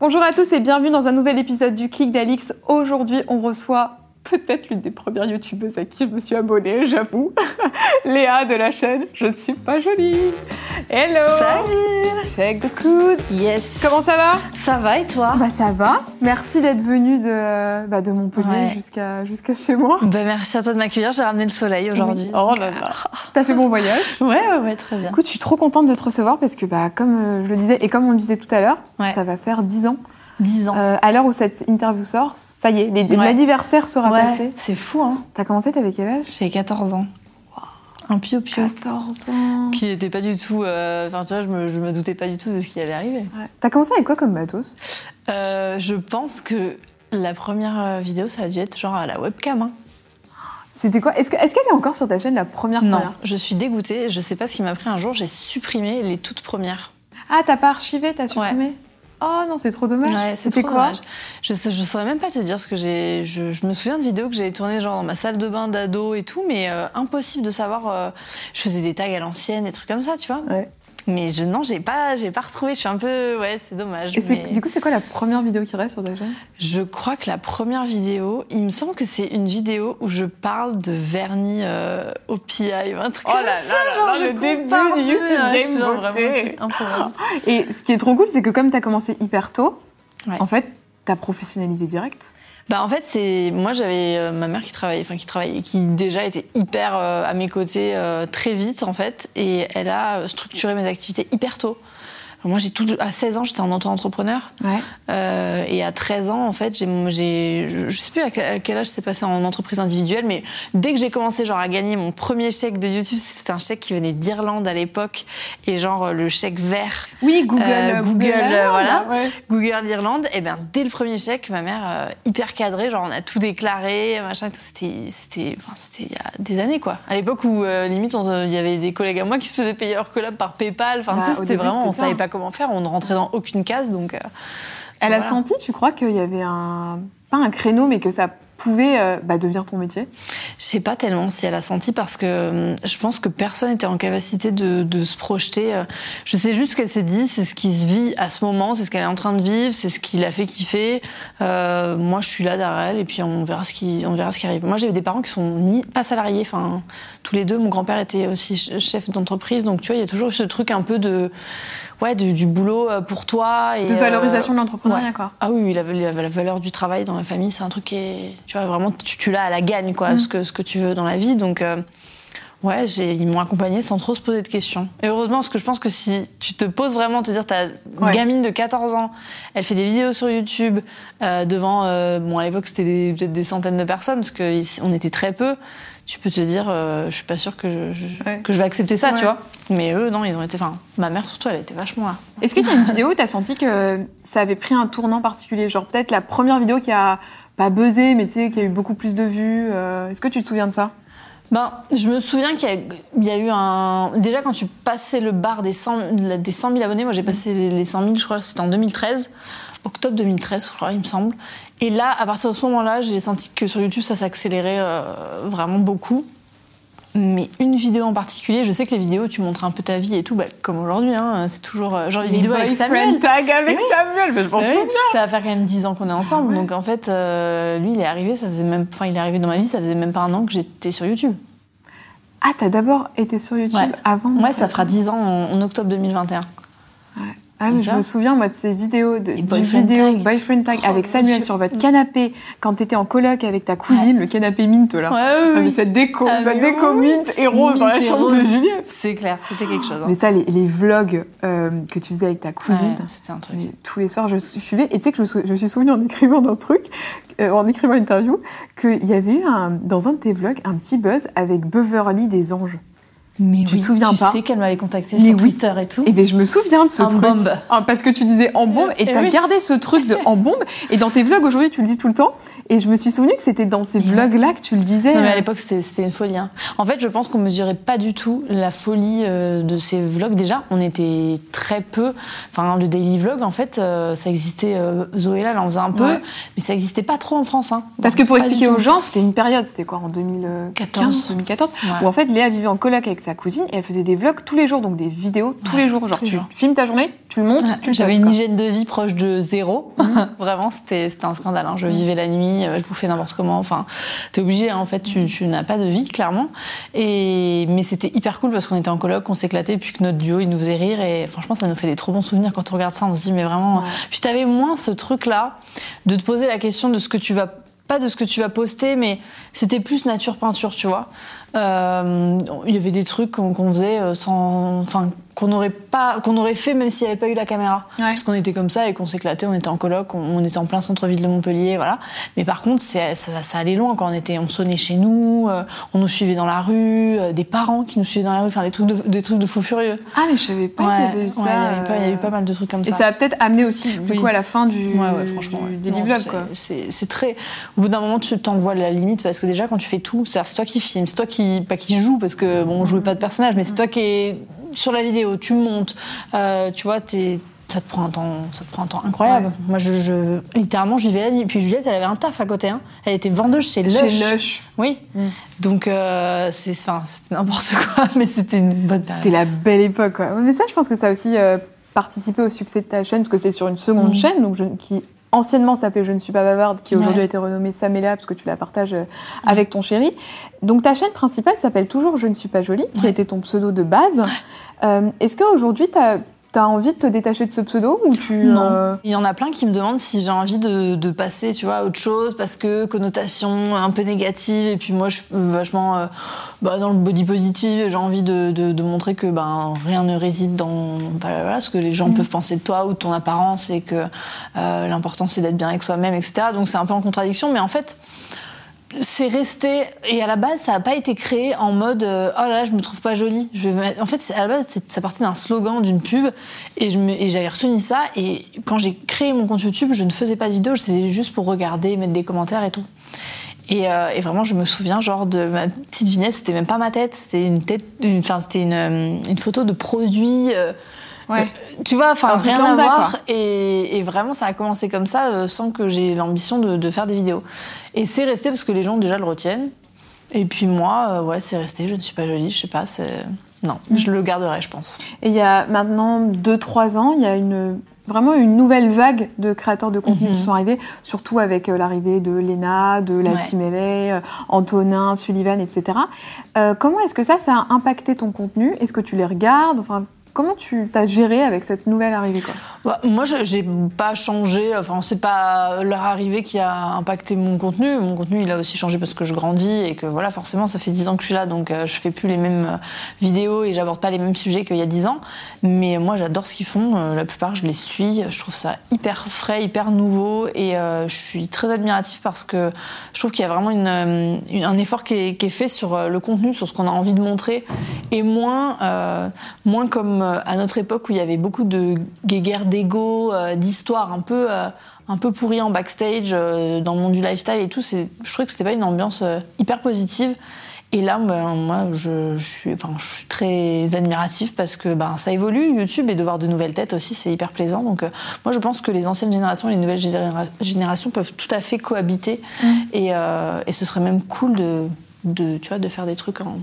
Bonjour à tous et bienvenue dans un nouvel épisode du Clic d'Alix. Aujourd'hui, on reçoit peut-être l'une des premières youtubeuses à qui je me suis abonnée, j'avoue. Léa de la chaîne Je ne suis pas jolie. Hello Salut Check the coude Yes Comment ça va? Ça va et toi? Bah ça va. Merci d'être venue de, bah, de Montpellier Ouais. jusqu'à jusqu'à chez moi. bah, Merci à toi de m'accueillir, j'ai ramené le soleil aujourd'hui. Oui. Oh là là T'as fait bon voyage? Ouais, ouais, ouais, très bien. Écoute, je suis trop contente de te recevoir parce que, bah, comme euh, je le disais et comme on le disait tout à l'heure, Ouais. ça va faire 10 ans. 10 ans. Euh, à l'heure où cette interview sort, ça y est, Ouais. l'anniversaire sera ouais, passé. c'est fou, hein. T'as commencé, t'avais quel âge? J'avais 14 ans. Un pio-pio. 14 ans. Qui n'était pas du tout. euh, Enfin, tu vois, je me, je me doutais pas du tout de ce qui allait arriver. Ouais. T'as commencé avec quoi comme matos? Euh, je pense que la première vidéo, ça a dû être genre à la webcam. Hein. C'était quoi? Est-ce que- est-ce qu'elle est encore sur ta chaîne, la première Non, première? je suis dégoûtée. Je sais pas ce qui m'a pris un jour. J'ai supprimé les toutes premières. Ah, t'as pas archivé, t'as supprimé? Oh non, c'est trop dommage. Ouais, c'est trop quoi dommage. Je, je saurais même pas te dire ce que j'ai. Je, je me souviens de vidéos que j'avais tournées genre dans ma salle de bain d'ado et tout, mais euh, impossible de savoir. euh, je faisais des tags à l'ancienne, des trucs comme ça, tu vois. Ouais. Mais je non, j'ai pas, j'ai pas retrouvé. Je suis un peu, ouais, c'est dommage. Et c'est- mais du coup, c'est quoi la première vidéo qui reste sur ta chaîne? Je crois que la première vidéo, il me semble que c'est une vidéo où je parle de vernis euh, au PI, un truc Oh comme là ça, là genre là, je le début du YouTube ouais, Game beauté. vraiment un truc improbable. Et ce qui est trop cool, c'est que comme t'as commencé hyper tôt, Ouais. en fait, t'as professionnalisé direct. Bah en fait c'est moi j'avais euh, ma mère qui travaillait enfin qui travaillait qui déjà était hyper euh, à mes côtés euh, très vite en fait et elle a structuré mes activités hyper tôt. Moi j'ai tout à 16 ans j'étais en auto-entrepreneur Ouais. euh, et à 13 ans en fait j'ai j'ai je, je sais plus à quel, âge c'est passé en entreprise individuelle mais dès que j'ai commencé genre à gagner mon premier chèque de YouTube c'était un chèque qui venait d'Irlande à l'époque et genre le chèque vert Oui, Google. Euh, Google, euh, voilà. ouais. Google d'Irlande, et ben dès le premier chèque, ma mère euh, hyper cadrée, genre on a tout déclaré, machin, et tout. C'était, c'était, enfin, c'était il y a des années quoi. À l'époque où limite il y avait des collègues à moi qui se faisaient payer leur collab par PayPal. Enfin, Bah, tu sais, au c'était vraiment, on savait pas comment faire, on ne rentrait dans aucune case, donc. euh, Elle a senti, tu crois, qu'il y avait un. Pas un créneau, mais que ça pouvait euh, bah, devenir ton métier? Je sais pas tellement si elle a senti parce que hum, je pense que personne n'était en capacité de, de se projeter. euh. Je sais juste qu'elle s'est dit, c'est ce qui se vit à ce moment, c'est ce qu'elle est en train de vivre, c'est ce qui l'a fait kiffer. Euh, moi, je suis là derrière elle et puis on verra ce qui, on verra ce qui arrive. Moi, j'ai des parents qui sont ni pas salariés, enfin tous les deux. Mon grand-père était aussi ch- chef d'entreprise, donc tu vois, il y a toujours ce truc un peu de, ouais, du, du boulot euh, pour toi et De euh, valorisation de l'entrepreneuriat, ouais. quoi. ah oui, la, la- la valeur du travail dans la famille, c'est un truc qui est, tu vois, vraiment, tu, tu l'as à la gagne, quoi, Mm. ce, que, ce que tu veux dans la vie. Donc, euh, ouais, ils m'ont accompagnée sans trop se poser de questions. Et heureusement, parce que je pense que si tu te poses vraiment, te dire, t'as une Ouais. gamine de 14 ans, elle fait des vidéos sur YouTube euh, devant, euh, bon, à l'époque, c'était peut-être des centaines de personnes, parce qu'on était très peu. Tu peux te dire, euh, je suis pas sûre que je, je- Ouais. que je vais accepter ça, Ouais. tu vois. Mais eux, non, ils ont été, enfin, ma mère surtout, elle était vachement là. Est-ce qu'il y a une vidéo où t'as senti que ça avait pris un tournant particulier? Genre peut-être la première vidéo qui a pas buzzé, mais tu sais, qui a eu beaucoup plus de vues. euh, Est-ce que tu te souviens de ça? Ben, je me souviens qu'il y, a- il y a eu un. Déjà, quand tu passais le bar des 100, des 100 000 abonnés, moi j'ai passé les- les 100 000, je crois, c'était en 2013, octobre 2013, je crois, il me semble. Et là, à partir de ce moment-là, j'ai senti que sur YouTube, ça s'accélérait euh, vraiment beaucoup. Mais une vidéo en particulier, je sais que les vidéos, tu montres un peu ta vie et tout, bah, comme aujourd'hui, hein, c'est toujours euh, genre les, vidéos avec Samuel. tag avec Oui. Samuel, mais je souviens. puis ça va faire quand même 10 ans qu'on est ensemble. Ah ouais. Donc en fait, euh, lui, il est arrivé, ça faisait même, enfin, il est arrivé dans ma vie, ça faisait même pas un an que j'étais sur YouTube. Ah, t'as d'abord été sur YouTube Ouais. avant Ouais, ça fera 10 ans en, en octobre 2021. Ah, mais je me souviens, moi, de ces vidéos, de, du vidéo tag. boyfriend tag Oh, avec mon Samuel sur votre canapé quand t'étais en coloc avec ta cousine, le canapé mint là. Ouais, Ah, mais cette déco, Ah, cette déco oui. mint et rose dans la chambre de. Juliette. C'est clair, c'était quelque chose. hein. Mais ça, les, les vlogs euh, que tu faisais avec ta cousine, Ouais, c'était un truc. tous les soirs, je suivais. Et tu sais que je me, sou- je me suis souvenu en écrivant d'un truc, euh, en écrivant une interview, qu'il y avait eu un, dans un de tes vlogs un petit buzz avec Beverly des Anges. Mais tu oui, te souviens tu pas sais qu'elle m'avait contacté sur oui. Twitter et tout. Et bien je me souviens de ce En truc. bombe. Ah, parce que tu disais en bombe et Eh t'as oui. gardé ce truc de en bombe. Et dans tes vlogs aujourd'hui, tu le dis tout le temps. Et je me suis souvenu que c'était dans ces vlogs-là que tu le disais. Non, mais à l'époque, c'était une folie. hein. En fait, je pense qu'on mesurait pas du tout la folie euh, de ces vlogs. Déjà, on était très peu. Enfin, le daily vlog, en fait, euh, ça existait. Euh, Zoé là, elle en faisait un peu, Ouais. mais ça existait pas trop en France. Hein. Parce que pour expliquer aux gens, c'était une période, c'était quoi, en 2014, 2014, Ouais. où en fait Léa vivait en coloc avec sa cousine et elle faisait des vlogs tous les jours, donc des vidéos tous Ouais, les jours. Genre, tu jours. filmes ta journée, tu le montes, Ouais, tu le J'avais une hygiène de vie proche de zéro. Mhm. Vraiment, c'était un scandale. hein. Je vivais la nuit, euh, je bouffais n'importe comment. Enfin, t'es obligé, hein, en fait, tu, tu n'as pas de vie, clairement. Et, mais c'était hyper cool parce qu'on était en coloc, on s'éclatait, puis que notre duo, il nous faisait rire. Et franchement, ça nous fait des trop bons souvenirs quand on regarde ça. On se dit, mais vraiment. Ouais. Puis t'avais moins ce truc-là de te poser la question de ce que tu vas. Pas de ce que tu vas poster, mais c'était plus nature peinture, tu vois. Euh, Il y avait des trucs qu'on faisait euh, sans, enfin, qu'on aurait pas, qu'on aurait fait même s'il n'y avait pas eu la caméra. Ouais. Parce qu'on était comme ça et qu'on s'éclatait, on était en coloc, on, on était en plein centre-ville de Montpellier, voilà. Mais par contre, ça, ça allait loin quand on était, on sonnait chez nous, euh, on nous suivait dans la rue, euh, des parents qui nous suivaient dans la rue, enfin des trucs de, des trucs de fous furieux. Ah, mais je savais pas qu'il y avait eu ça. ouais, il y avait pas- il y a eu euh, pas mal de trucs comme Et ça. ça a peut-être amené aussi, du Oui. coup, à la fin du, Ouais, ouais, franchement. du ouais. Non, vlog, quoi. C'est très. Au bout d'un moment, tu t'en vois la limite parce que déjà, quand tu fais tout, c'est c'est toi qui filmes, c'est toi qui. Pas qui joue parce que, bon, on jouait pas de personnage, mais c'est toi qui est sur la vidéo, tu montes, euh, tu vois, t'es. Ça te prend un temps, ça te prend un temps incroyable. Ouais. Moi, je, je- littéralement, je vivais la nuit. Puis Juliette, elle avait un taf à côté. Hein. Elle était vendeuse chez Lush. Chez Lush. Oui. Mm. Donc, euh, c'est, enfin, c'était n'importe quoi, mais c'était une bonne période. C'était la belle époque, quoi. Mais ça, je pense que ça a aussi euh, participé au succès de ta chaîne, parce que c'est sur une seconde Mm. chaîne, donc je- qui anciennement s'appelait Je ne suis pas bavarde, qui aujourd'hui Ouais. a été renommée Samélia, parce que tu la partages euh, avec ton chéri. Donc ta chaîne principale s'appelle toujours Je ne suis pas jolie, qui Ouais. était ton pseudo de base. Euh, Est-ce qu'aujourd'hui, tu as, envie de te détacher de ce pseudo ou tu Non. euh, Il y en a plein qui me demandent si j'ai envie de, de passer, tu vois, à autre chose parce que connotation un peu négative et puis moi je suis vachement euh, bah, dans le body positive et j'ai envie de, de- de montrer que ben rien ne réside dans voilà, ce que les gens Mhm. peuvent penser de toi ou de ton apparence et que euh, l'important c'est d'être bien avec soi-même, etc. Donc c'est un peu en contradiction, mais en fait c'est resté et à la base ça n'a pas été créé en mode euh, oh là là je me trouve pas jolie. Je vais en fait à la base ça partait d'un slogan d'une pub et je j'avais retenu ça et quand j'ai créé mon compte YouTube je ne faisais pas de vidéo c'était juste pour regarder mettre des commentaires et tout. Et, euh, vraiment je me souviens genre de ma petite vignette c'était même pas ma tête c'était une tête enfin c'était une, euh, une photo de produit Ouais. tu vois, enfin rien à voir. Et, et vraiment, ça a commencé comme ça, euh, sans que j'ai l'ambition de, de faire des vidéos. Et c'est resté parce que les gens déjà le retiennent. Et puis moi, euh, ouais, c'est resté. Je ne suis pas jolie, je sais pas. C'est non, Mm. je le garderai, je pense. Et il y a maintenant 2-3 ans, il y a une, vraiment une nouvelle vague de créateurs de contenu Mhm. qui sont arrivés, surtout avec euh, l'arrivée de Lena, de la Ouais. Euh, Antonin, Sullivan, etc. Euh, comment est-ce que ça, ça a impacté ton contenu? Est-ce que tu les regardes? Enfin, Comment tu t'as géré avec cette nouvelle arrivée quoi? Bah, moi, pas changé. Enfin, c'est pas leur arrivée qui a impacté mon contenu. Mon contenu, il a aussi changé parce que je grandis et que voilà, forcément, ça fait 10 ans que je suis là, donc euh, je fais plus les mêmes euh, vidéos et j'aborde pas les mêmes sujets qu'il y a 10 ans. Mais moi, j'adore ce qu'ils font. Euh, la plupart, je les suis. Je trouve ça hyper frais, hyper nouveau et euh, je suis très admirative parce que je trouve qu'il y a vraiment une, un effort qui est, qui est fait sur le contenu, sur ce qu'on a envie de montrer et moins, moins comme euh, à notre époque où il y avait beaucoup de guéguerres d'ego, euh, d'histoires un peu, euh, un peu pourries en backstage dans le monde du lifestyle et tout. Je trouvais que c'était pas une ambiance hyper positive. Et là, ben, moi, je, je suis, enfin, je suis très admirative parce que ben, ça évolue, YouTube, et de voir de nouvelles têtes aussi, c'est hyper plaisant. Donc, euh, moi, je pense que les anciennes générations et les nouvelles généra- générations peuvent tout à fait cohabiter. Et, euh, et ce serait même cool de, de, tu vois, de faire des trucs en,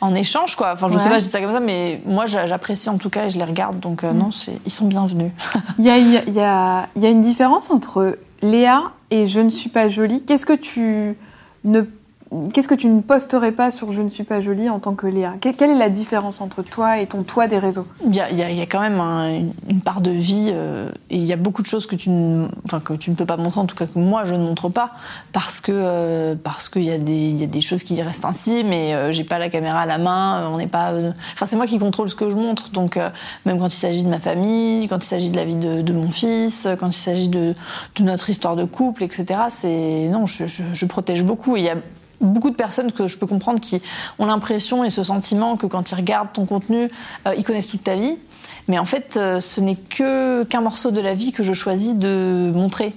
en échange, quoi. Enfin, je Ouais. sais pas, je dis ça comme ça, mais moi, j'a- j'apprécie en tout cas et je les regarde. Donc, euh, non, c'est- ils sont bienvenus. Il y a, y a- y a une différence entre Léa et Je ne suis pas jolie. Qu'est-ce que tu ne Qu'est-ce que tu ne posterais pas sur Je ne suis pas jolie en tant que Léa? Que- Quelle est la différence entre toi et ton toi des réseaux? Il y a, quand même un- une, part de vie euh, et il y a beaucoup de choses que tu, ne, enfin, que tu ne peux pas montrer, en tout cas que moi je ne montre pas, parce que euh, qu'il y, a des- y a des choses qui restent ainsi, mais euh, j'ai pas la caméra à la main, euh, on n'est pas. Enfin, c'est moi qui contrôle ce que je montre, donc même quand il s'agit de ma famille, quand il s'agit de la vie de, mon fils, quand il s'agit de, notre histoire de couple, etc. C'est non, je, je- protège beaucoup il y a beaucoup de personnes que je peux comprendre qui ont l'impression et ce sentiment que quand ils regardent ton contenu, euh, ils connaissent toute ta vie. Mais en fait, euh, ce n'est que qu'un morceau de la vie que je choisis de montrer.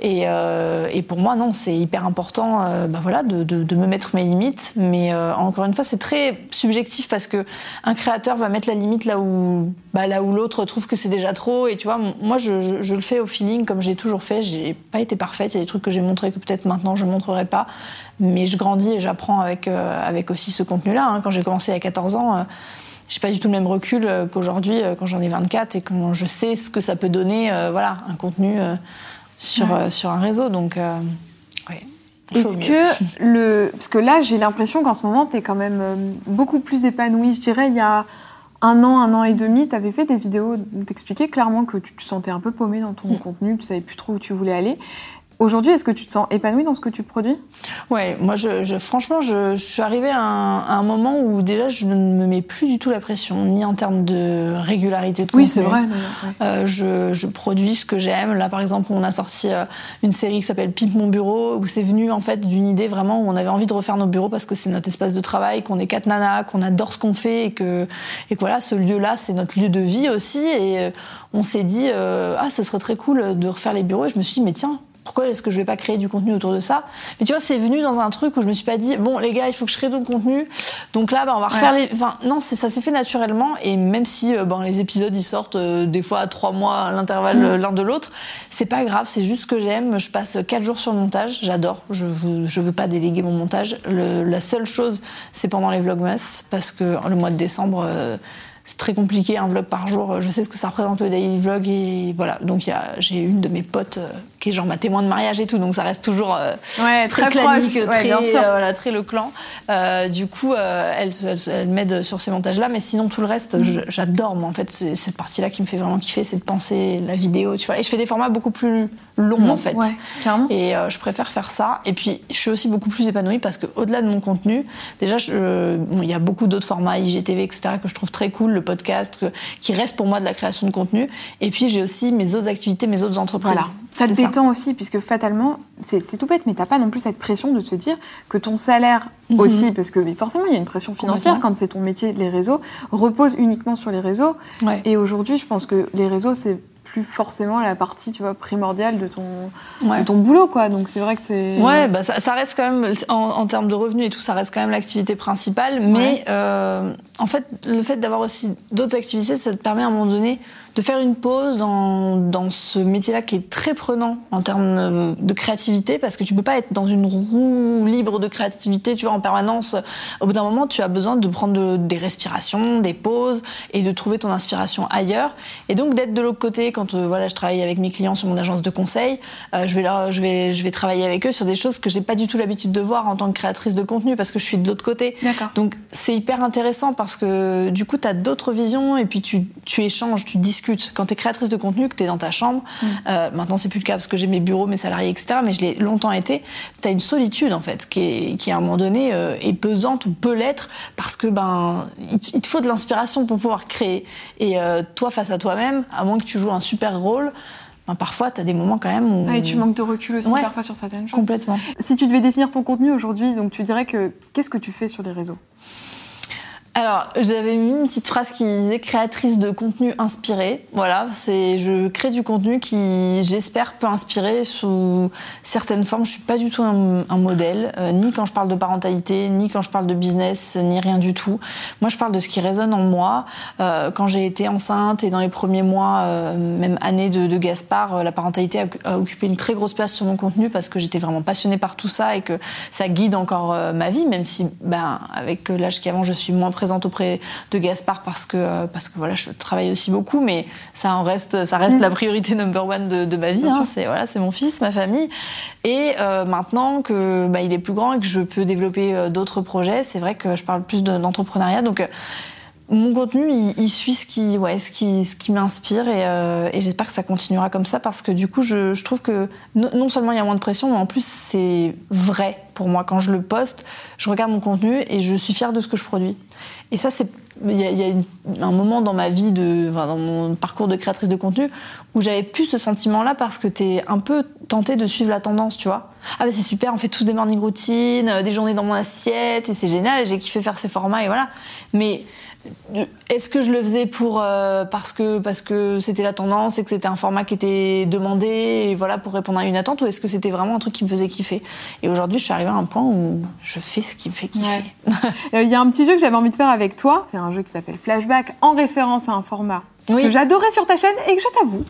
Et, euh, et pour moi, non, c'est hyper important, bah voilà, de, de, de, me mettre mes limites. Mais encore une fois, c'est très subjectif parce que un créateur va mettre la limite là où, bah, là où l'autre trouve que c'est déjà trop. Et tu vois, moi, je, je, je le fais au feeling comme j'ai toujours fait. J'ai pas été parfaite. Il y a des trucs que j'ai montrés que peut-être maintenant je montrerai pas. Mais je grandis et j'apprends avec, euh, avec aussi ce contenu-là. Hein. Quand j'ai commencé à 14 ans, euh, j'ai pas du tout le même recul euh, qu'aujourd'hui quand j'en ai 24 et quand je sais ce que ça peut donner, voilà, un contenu sur, ouais. sur un réseau. Donc, ouais. Est-ce que le. Parce que là, j'ai l'impression qu'en ce moment, tu es quand même beaucoup plus épanouie. Je dirais, il y a un an, un an et demi, tu avais fait des vidéos où t'expliquais clairement que tu te sentais un peu paumée dans ton mmh. contenu, tu savais plus trop où tu voulais aller. Aujourd'hui, est-ce que tu te sens épanouie dans ce que tu produis? Ouais, moi, je, je franchement, je, je, suis arrivée à un, à un, moment où déjà, je ne me mets plus du tout la pression, ni en termes de régularité de contenu. Oui, c'est vrai. Euh, je, je, produis ce que j'aime. Là, par exemple, on a sorti euh, une série qui s'appelle Pimp mon bureau, où c'est venu en fait d'une idée vraiment où on avait envie de refaire nos bureaux parce que c'est notre espace de travail, qu'on est quatre nanas, qu'on adore ce qu'on fait et que, et que voilà, ce lieu-là, c'est notre lieu de vie aussi. Et euh, on s'est dit, euh, ah, ce serait très cool de refaire les bureaux. Et je me suis dit, mais tiens, pourquoi est-ce que je vais pas créer du contenu autour de ça Mais tu vois, c'est venu dans un truc où je me suis pas dit bon les gars, il faut que je crée du contenu. Donc là, bah, on va refaire ouais. les. Enfin non, ça s'est fait naturellement et même si euh, bon les épisodes ils sortent euh, des fois à trois mois à l'intervalle mmh. l'un de l'autre, c'est pas grave. C'est juste que j'aime. Je passe quatre jours sur le montage. J'adore. Je veux, je veux pas déléguer mon montage. Le, la seule chose, c'est pendant les vlogmas parce que le mois de décembre. Euh, c'est très compliqué un vlog par jour. Je sais ce que ça représente le daily vlog et voilà. Donc j'ai une de mes potes euh, qui est genre ma témoin de mariage et tout, donc ça reste toujours euh, ouais, très, très clanique, très, euh, voilà, très le clan. Euh, du coup, euh, elle, elle, elle m'aide sur ces montages-là, mais sinon tout le reste, mmh. j'adore. Moi, en fait, c'est cette partie-là qui me fait vraiment kiffer, c'est de penser la vidéo, tu vois. Et je fais des formats beaucoup plus longs mmh, en fait. Ouais. Et euh, je préfère faire ça. Et puis, je suis aussi beaucoup plus épanouie parce que au-delà de mon contenu, déjà, il bon, y a beaucoup d'autres formats IGTV, etc., que je trouve très cool, le podcast. Que, qui reste pour moi de la création de contenu. Et puis j'ai aussi mes autres activités, mes autres entreprises. Voilà. Ça te détend ça. aussi, puisque fatalement, c'est tout bête, mais t'as pas non plus cette pression de te dire que ton salaire mm -hmm. aussi, parce que forcément il y a une pression financière quand c'est ton métier, les réseaux, repose uniquement sur les réseaux. Ouais. Et aujourd'hui, je pense que les réseaux, c'est plus forcément la partie tu vois primordiale de ton ouais. de ton boulot quoi donc c'est vrai que c'est ouais bah ça, ça, reste quand même en, en, termes de revenus et tout ça reste quand même l'activité principale mais ouais. euh, en fait le fait d'avoir aussi d'autres activités ça te permet à un moment donné de faire une pause dans, dans ce métier-là qui est très prenant en termes de créativité parce que tu peux pas être dans une roue libre de créativité, tu vois, en permanence. Au bout d'un moment, tu as besoin de prendre de, des respirations, des pauses et de trouver ton inspiration ailleurs. Et donc d'être de l'autre côté quand euh, voilà, je travaille avec mes clients sur mon agence de conseil, euh, je vais leur, je vais je vais travailler avec eux sur des choses que j'ai pas du tout l'habitude de voir en tant que créatrice de contenu parce que je suis de l'autre côté. Donc c'est hyper intéressant parce que du coup, tu as d'autres visions et puis tu tu échanges, tu discutes quand tu es créatrice de contenu, que tu es dans ta chambre, mmh. euh, maintenant c'est plus le cas parce que j'ai mes bureaux, mes salariés, etc., mais je l'ai longtemps été, tu as une solitude en fait, qui, est, qui à un moment donné euh, est pesante ou peut l'être parce que ben il, il te faut de l'inspiration pour pouvoir créer. Et euh, toi, face à toi-même, à moins que tu joues un super rôle, ben, parfois, tu as des moments quand même où... Ah, et tu manques de recul aussi ouais, parfois sur certaines choses. Complètement. Si tu devais définir ton contenu aujourd'hui, donc tu dirais que qu'est-ce que tu fais sur les réseaux? Alors, j'avais mis une petite phrase qui disait créatrice de contenu inspiré. Voilà, c'est je crée du contenu qui, j'espère, peut inspirer sous certaines formes. Je suis pas du tout un, modèle, euh, ni quand je parle de parentalité, ni quand je parle de business, ni rien du tout. Moi, je parle de ce qui résonne en moi. Euh, quand j'ai été enceinte et dans les premiers mois, euh, même années de, Gaspard, la parentalité a, occupé une très grosse place sur mon contenu parce que j'étais vraiment passionnée par tout ça et que ça guide encore ma vie, même si, ben, avec l'âge qu'avant, je suis moins présente présente auprès de Gaspard parce que euh, parce que voilà je travaille aussi beaucoup mais ça en reste ça reste mmh. la priorité number one de, de ma vie hein, c'est voilà mon fils ma famille. Et euh, maintenant que bah, il est plus grand et que je peux développer euh, d'autres projets c'est vrai que je parle plus d'entrepreneuriat. Donc mon contenu, il, suit ce qui, ouais, ce qui, ce qui m'inspire et, et j'espère que ça continuera comme ça parce que du coup, je, je trouve que non seulement il y a moins de pression, mais en plus c'est vrai pour moi. Quand je le poste, je regarde mon contenu et je suis fière de ce que je produis. Et ça, c'est il y a, un moment dans ma vie, de, enfin, dans mon parcours de créatrice de contenu, où j'avais plus ce sentiment-là parce que t'es un peu tenté de suivre la tendance, tu vois. Ah bah c'est super, on fait tous des morning routines, euh, des journées dans mon assiette, et c'est génial, j'ai kiffé faire ces formats, et voilà. Mais est-ce que je le faisais pour euh, parce que parce que c'était la tendance et que c'était un format qui était demandé et voilà pour répondre à une attente ou est-ce que c'était vraiment un truc qui me faisait kiffer? Et aujourd'hui, je suis arrivée à un point où je fais ce qui me fait kiffer. Euh, il y a un petit jeu que j'avais envie de faire avec toi. C'est un jeu qui s'appelle Flashback en référence à un format que j'adorais sur ta chaîne et que je t'avoue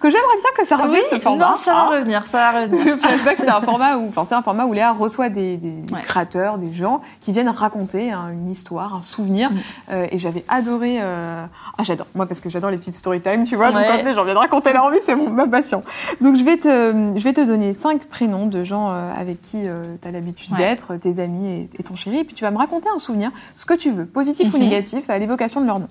que j'aimerais bien que ça revienne ce format. Non, ça va ah. revenir, ça va revenir. c'est un format où, enfin, c'est un format où Léa reçoit des, créateurs, des gens qui viennent raconter hein, une histoire, un souvenir. Mm. Euh, et j'avais adoré. Euh... Ah, j'adore. Moi, parce que j'adore les petites story time, tu vois. Donc, quand les gens viennent raconter leur vie, c'est ma passion. Donc, je vais te, je vais te donner cinq prénoms de gens euh, avec qui euh, tu as l'habitude d'être, tes amis et, ton chéri. Et puis, tu vas me raconter un souvenir, ce que tu veux, positif ou mhm. négatif, à l'évocation de leur nom.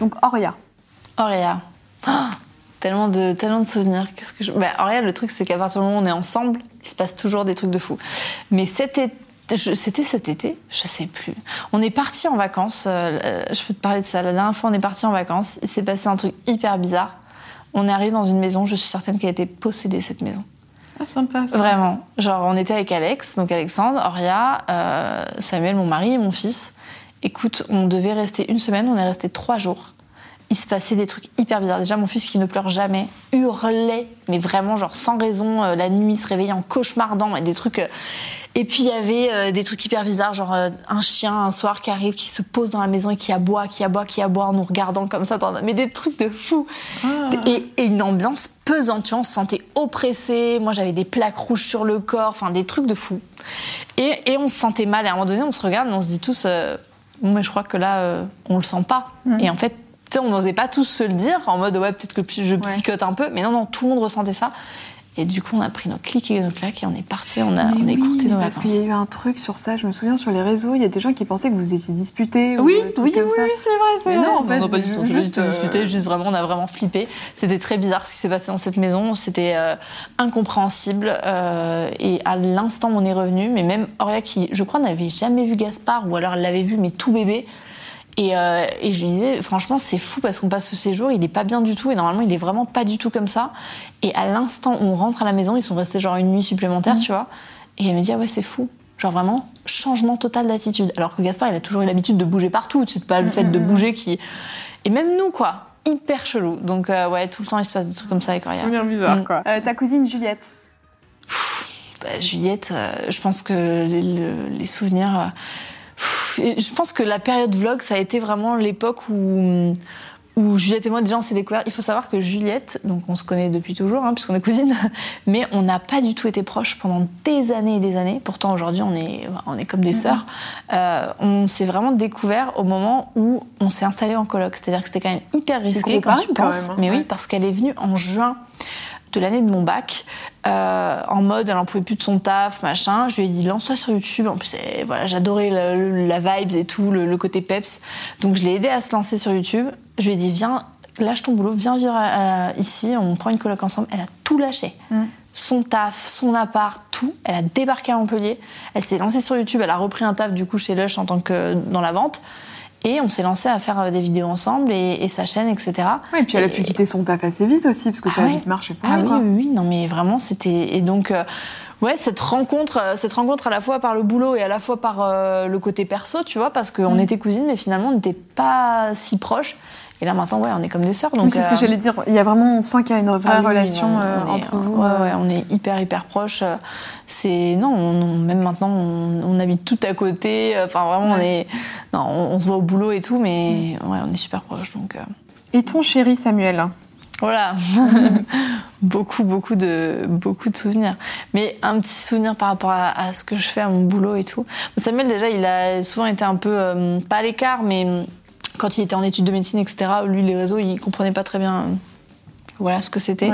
Donc Auria. Auria. Ah, tellement de, tellement de souvenirs. Qu'est-ce que je... Bah, Auria, le truc, c'est qu'à partir du moment où on est ensemble, il se passe toujours des trucs de fou. Mais cet été, c'était cet été, je sais plus. On est parti en vacances. Euh, euh, je peux te parler de ça. La dernière fois, on est parti en vacances. Il s'est passé un truc hyper bizarre. On est arrivé dans une maison. Je suis certaine qu'elle a été possédée cette maison. Ah, sympa. Ça. Vraiment. Genre, on était avec Alex, donc Alexandre, Auria, euh, Samuel, mon mari et mon fils. Écoute, on devait rester une semaine, on est resté trois jours. Il se passait des trucs hyper bizarres. Déjà, mon fils qui ne pleure jamais hurlait, mais vraiment, genre sans raison, euh, la nuit, se réveillait en cauchemardant, et des trucs. Euh, et puis il y avait euh, des trucs hyper bizarres, genre un chien un soir qui arrive, qui se pose dans la maison et qui aboie, qui aboie, qui aboie en nous regardant comme ça. Mais des trucs de fou. Ah. Et, une ambiance pesante, tu vois, on se sentait oppressé. Moi j'avais des plaques rouges sur le corps, enfin des trucs de fou. Et, et, on se sentait mal. Et à un moment donné, on se regarde et on se dit tous, mais je crois que là, euh, on le sent pas. Et en fait, on n'osait pas tous se le dire en mode ouais, peut-être que je psychote un peu, mais non, non, tout le monde ressentait ça. Et du coup, on a pris nos clics et nos claques et on est parti, on a, on écourté nos vacances. Parce qu'il y a eu un truc sur ça, je me souviens sur les réseaux, il y a des gens qui pensaient que vous étiez disputés. Oui, ou oui, oui, oui, c'est vrai, c'est vrai. Non, en fait, non, pas du tout, on s'est pas du tout disputé, juste vraiment, on a vraiment flippé. C'était très bizarre ce qui s'est passé dans cette maison, c'était euh, incompréhensible. Euh, et à l'instant on est revenu, mais même Auria qui, je crois, n'avait jamais vu Gaspard, ou alors elle l'avait vu, mais tout bébé. Et, euh, et, je lui disais, franchement, c'est fou parce qu'on passe ce séjour, il est pas bien du tout, et normalement, il est vraiment pas du tout comme ça. Et à l'instant où on rentre à la maison, ils sont restés genre une nuit supplémentaire, mmh. tu vois. Et elle me dit, ah ouais, c'est fou. Genre vraiment, changement total d'attitude. Alors que Gaspard, il a toujours eu l'habitude de bouger partout, c'est pas le mmh, fait de mmh, bouger qui. Et même nous, quoi, hyper chelou. Donc, euh, ouais, tout le temps, il se passe des trucs comme ça avec Auria. C'est bizarre, quoi. Euh, ta cousine Juliette bah, Juliette, je pense que les, les souvenirs je pense que la période vlog, ça a été vraiment l'époque où où Juliette et moi déjà on s'est découvert. Il faut savoir que Juliette, donc on se connaît depuis toujours hein, puisqu'on est cousines, mais on n'a pas du tout été proches pendant des années et des années. Pourtant aujourd'hui on est on est comme des sœurs. Euh, on s'est vraiment découvert au moment où on s'est installé en coloc. C'est-à-dire que c'était quand même hyper risqué quand tu penses. Hein. mais oui, parce qu'elle est venue en juin de l'année de mon bac, euh, en mode elle en pouvait plus de son taf, machin. Je lui ai dit lance-toi sur YouTube. En plus, voilà, j'adorais la, vibes et tout, le, côté peps. Donc je l'ai aidé à se lancer sur YouTube. Je lui ai dit viens, lâche ton boulot, viens vivre ici, on prend une coloc ensemble. Elle a tout lâché. Mm. Son taf, son appart, tout. Elle a débarqué à Montpellier. Elle s'est lancée sur YouTube. Elle a repris un taf du coup chez Lush en tant que dans la vente. Et on s'est lancé à faire euh, des vidéos ensemble et, sa chaîne, etc. et puis elle a pu quitter son taf assez vite aussi, parce que ça a ah vite marché pour ah, oui, oui, oui, non mais vraiment, c'était... Et donc... Euh, ouais, cette rencontre, euh, cette rencontre à la fois par le boulot et à la fois par le côté perso, tu vois, parce qu'on mm. était cousines, mais finalement on n'était pas si proches. Et là maintenant, ouais, on est comme des sœurs. Donc c'est ce que j'allais dire. Il y a vraiment, on sent qu'il y a une vraie ah relation entre vous. Ouais, on est hyper hyper proches. C'est non, même maintenant, on, habite tout à côté. Enfin, vraiment, on est, non, on, se voit au boulot et tout, mais ouais, on est super proches. Donc. Euh. Et ton chéri Samuel? Voilà, beaucoup, beaucoup de, beaucoup de souvenirs. Mais un petit souvenir par rapport à, ce que je fais à mon boulot et tout. Samuel, déjà, il a souvent été un peu, euh, pas à l'écart, mais quand il était en études de médecine, etc., lui, les réseaux, il comprenait pas très bien voilà, ce que c'était.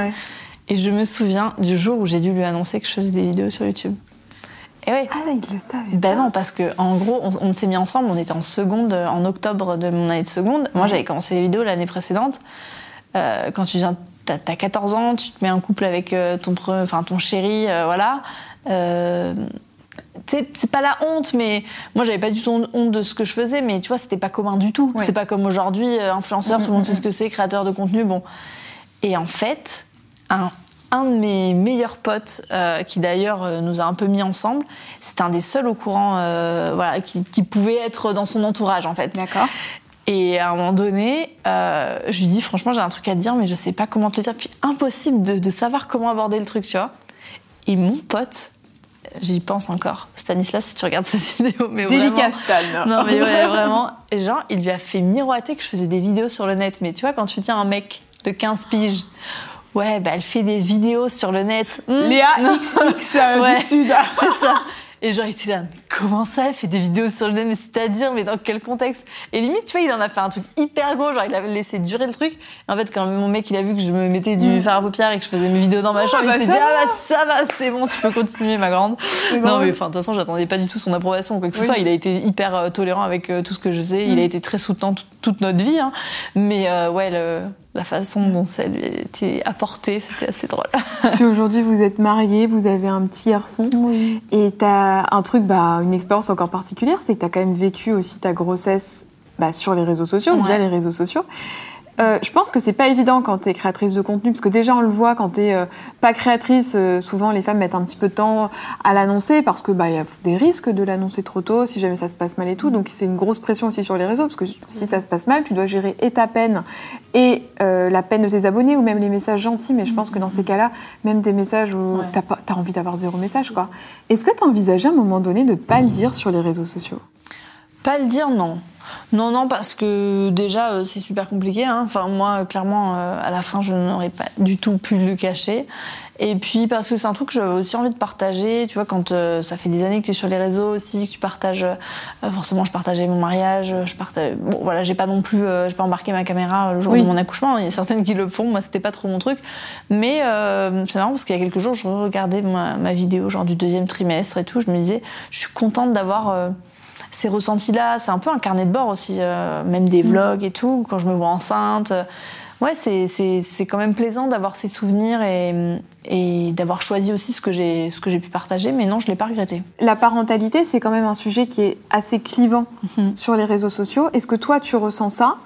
Et je me souviens du jour où j'ai dû lui annoncer que je faisais des vidéos sur YouTube. Et ouais. Ah, il le savait. Ben pas. non, parce que en gros, on, on s'est mis ensemble, on était en seconde, euh, en octobre de mon année de seconde. Moi, j'avais commencé les vidéos l'année précédente. Euh, quand tu viens, t'as, t'as 14 ans, tu te mets en couple avec euh, ton, enfin, ton chéri, euh, voilà. Euh, c'est pas la honte, mais moi j'avais pas du tout honte de ce que je faisais, mais tu vois, c'était pas commun du tout. Ouais. C'était pas comme aujourd'hui, euh, influenceur, Mhm, tout le monde sait mhm. ce que c'est, créateur de contenu, bon. Et en fait, un, un de mes meilleurs potes, euh, qui d'ailleurs euh, nous a un peu mis ensemble, c'est un des seuls au courant, euh, voilà, qui, qui pouvait être dans son entourage en fait. D'accord. Et à un moment donné, euh, je lui dis franchement j'ai un truc à te dire, mais je sais pas comment te le dire. Puis impossible de, de savoir comment aborder le truc, tu vois. Et mon pote, j'y pense encore, Stanislas, si tu regardes cette vidéo, mais Délicat, vraiment. Stan. Non mais ouais, vraiment. Et genre, il lui a fait miroiter que je faisais des vidéos sur le net. Mais tu vois, quand tu tiens un mec de 15 piges, ouais, bah elle fait des vidéos sur le net. Léa XX euh, Ouais. du Sud. C'est ça. Et genre, il était là, mais comment ça, elle fait des vidéos sur le net, mais c'est-à-dire, mais dans quel contexte? Et limite, tu vois, il en a fait un truc hyper gros, genre, il avait laissé durer le truc. Et en fait, quand mon mec, il a vu que je me mettais du Mm. fard à paupières et que je faisais mes vidéos dans ma chambre, bah, il s'est dit, va. ah bah, ça va, c'est bon, tu peux continuer, ma grande. Non, mais enfin, de toute façon, j'attendais pas du tout son approbation ou quoi que ce soit. Il a été hyper euh, tolérant avec euh, tout ce que je sais. Il Mm. a été très soutenant tout- toute notre vie. hein. Mais euh, ouais, le- la façon dont ça lui a été apporté, c'était assez drôle. Puis aujourd'hui, vous êtes mariés, vous avez un petit garçon. Oui. Et t'as un truc, bah, une expérience encore particulière, c'est que t'as quand même vécu aussi ta grossesse bah, sur les réseaux sociaux, Ouais. via les réseaux sociaux. Euh, je pense que c'est pas évident quand t'es créatrice de contenu, parce que déjà on le voit quand t'es euh, pas créatrice, euh, souvent les femmes mettent un petit peu de temps à l'annoncer parce que bah il y a des risques de l'annoncer trop tôt, si jamais ça se passe mal et tout. Donc c'est une grosse pression aussi sur les réseaux, parce que si ça se passe mal, tu dois gérer et ta peine et euh, la peine de tes abonnés ou même les messages gentils. Mais je pense que dans ces cas-là, même des messages où Ouais. t'as pas- t'as envie d'avoir zéro message, quoi. Est-ce que t'as envisagé à un moment donné de pas le dire sur les réseaux sociaux? Pas le dire, non. Non, non, parce que déjà, euh, c'est super compliqué. hein. Enfin, moi, euh, clairement, euh, à la fin, je n'aurais pas du tout pu le cacher. Et puis, parce que c'est un truc que j'avais aussi envie de partager. Tu vois, quand ça fait des années que tu es sur les réseaux aussi, que tu partages. forcément, je partageais mon mariage. Je partage. Bon, voilà, j'ai pas non plus. j'ai pas embarqué ma caméra le jour Oui. de mon accouchement. Il y a certaines qui le font. Moi, c'était pas trop mon truc. Mais c'est marrant parce qu'il y a quelques jours, je regardais ma, ma vidéo, genre du deuxième trimestre et tout. Je me disais, je suis contente d'avoir. Ces ressentis-là, c'est un peu un carnet de bord aussi, euh, même des vlogs et tout, quand je me vois enceinte. euh, Ouais, c'est- c'est c'est quand même plaisant d'avoir ces souvenirs et, et d'avoir choisi aussi ce que j'ai ce que j'ai pu partager, mais non, je l'ai pas regretté. La parentalité, c'est quand même un sujet qui est assez clivant Mhm. sur les réseaux sociaux. Est-ce que toi, tu ressens ça?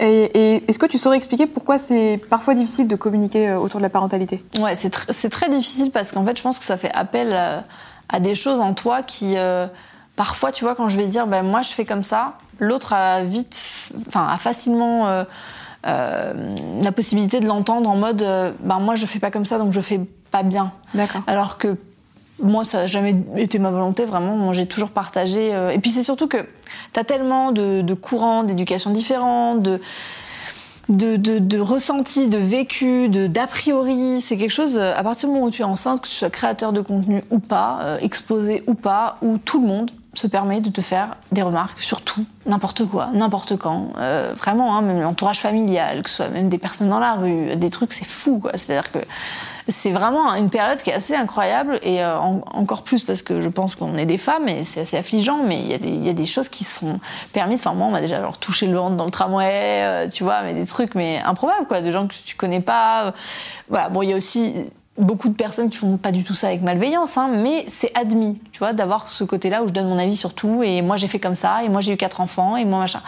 Et, et est-ce que tu saurais expliquer pourquoi c'est parfois difficile de communiquer euh, autour de la parentalité? Ouais, c'est tr- c'est très difficile parce qu'en fait, je pense que ça fait appel à, à des choses en toi qui, euh, parfois, tu vois, quand je vais dire, ben moi, je fais comme ça, l'autre a vite, enfin, a facilement euh, euh, la possibilité de l'entendre en mode, euh, ben moi, je fais pas comme ça, donc je fais pas bien. D'accord. Alors que moi, ça n'a jamais été ma volonté, vraiment. Moi, j'ai toujours partagé. Et puis, c'est surtout que tu as tellement de, de courants d'éducation différents, de, de, de, de ressentis, de vécus, de d'a priori. C'est quelque chose, à partir du moment où tu es enceinte, que tu sois créateur de contenu ou pas, exposé ou pas, où tout le monde se permet de te faire des remarques sur tout, n'importe quoi, n'importe quand. Euh, vraiment, hein, même l'entourage familial, que ce soit même des personnes dans la rue, des trucs, c'est fou. C'est-à-dire que c'est vraiment une période qui est assez incroyable et euh, en- encore plus parce que je pense qu'on est des femmes et c'est assez affligeant, mais il y, a des- choses qui sont permises. Enfin, moi, on m'a déjà genre, touché le ventre dans le tramway, euh, tu vois, mais des trucs mais improbables, quoi, de gens que tu connais pas. Voilà, bon, il y a aussi beaucoup de personnes qui font pas du tout ça avec malveillance, hein, mais c'est admis, tu vois, d'avoir ce côté-là où je donne mon avis sur tout et moi j'ai fait comme ça et moi j'ai eu quatre enfants et moi machin.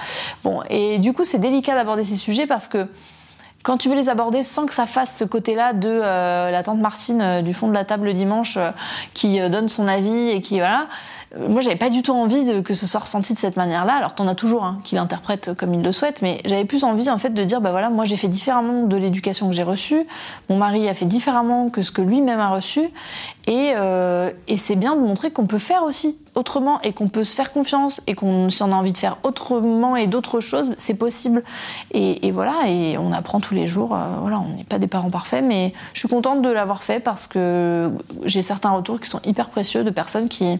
Bon, et du coup, c'est délicat d'aborder ces sujets parce que quand tu veux les aborder sans que ça fasse ce côté-là de euh, la tante Martine euh, du fond de la table le dimanche euh, qui donne son avis et qui voilà. Euh, Moi, j'avais pas du tout envie de, que ce soit ressenti de cette manière-là. Alors, t'en as toujours hein, qui l'interprètent comme il le souhaite, mais j'avais plus envie en fait de dire bah voilà, moi j'ai fait différemment de l'éducation que j'ai reçue. Mon mari a fait différemment que ce que lui-même a reçu, et, euh, et c'est bien de montrer qu'on peut faire aussi autrement et qu'on peut se faire confiance et qu'on si on a envie de faire autrement et d'autres choses, c'est possible. Et, et voilà, et on apprend tous les jours. euh, voilà, on n'est pas des parents parfaits, mais je suis contente de l'avoir fait parce que j'ai certains retours qui sont hyper précieux de personnes qui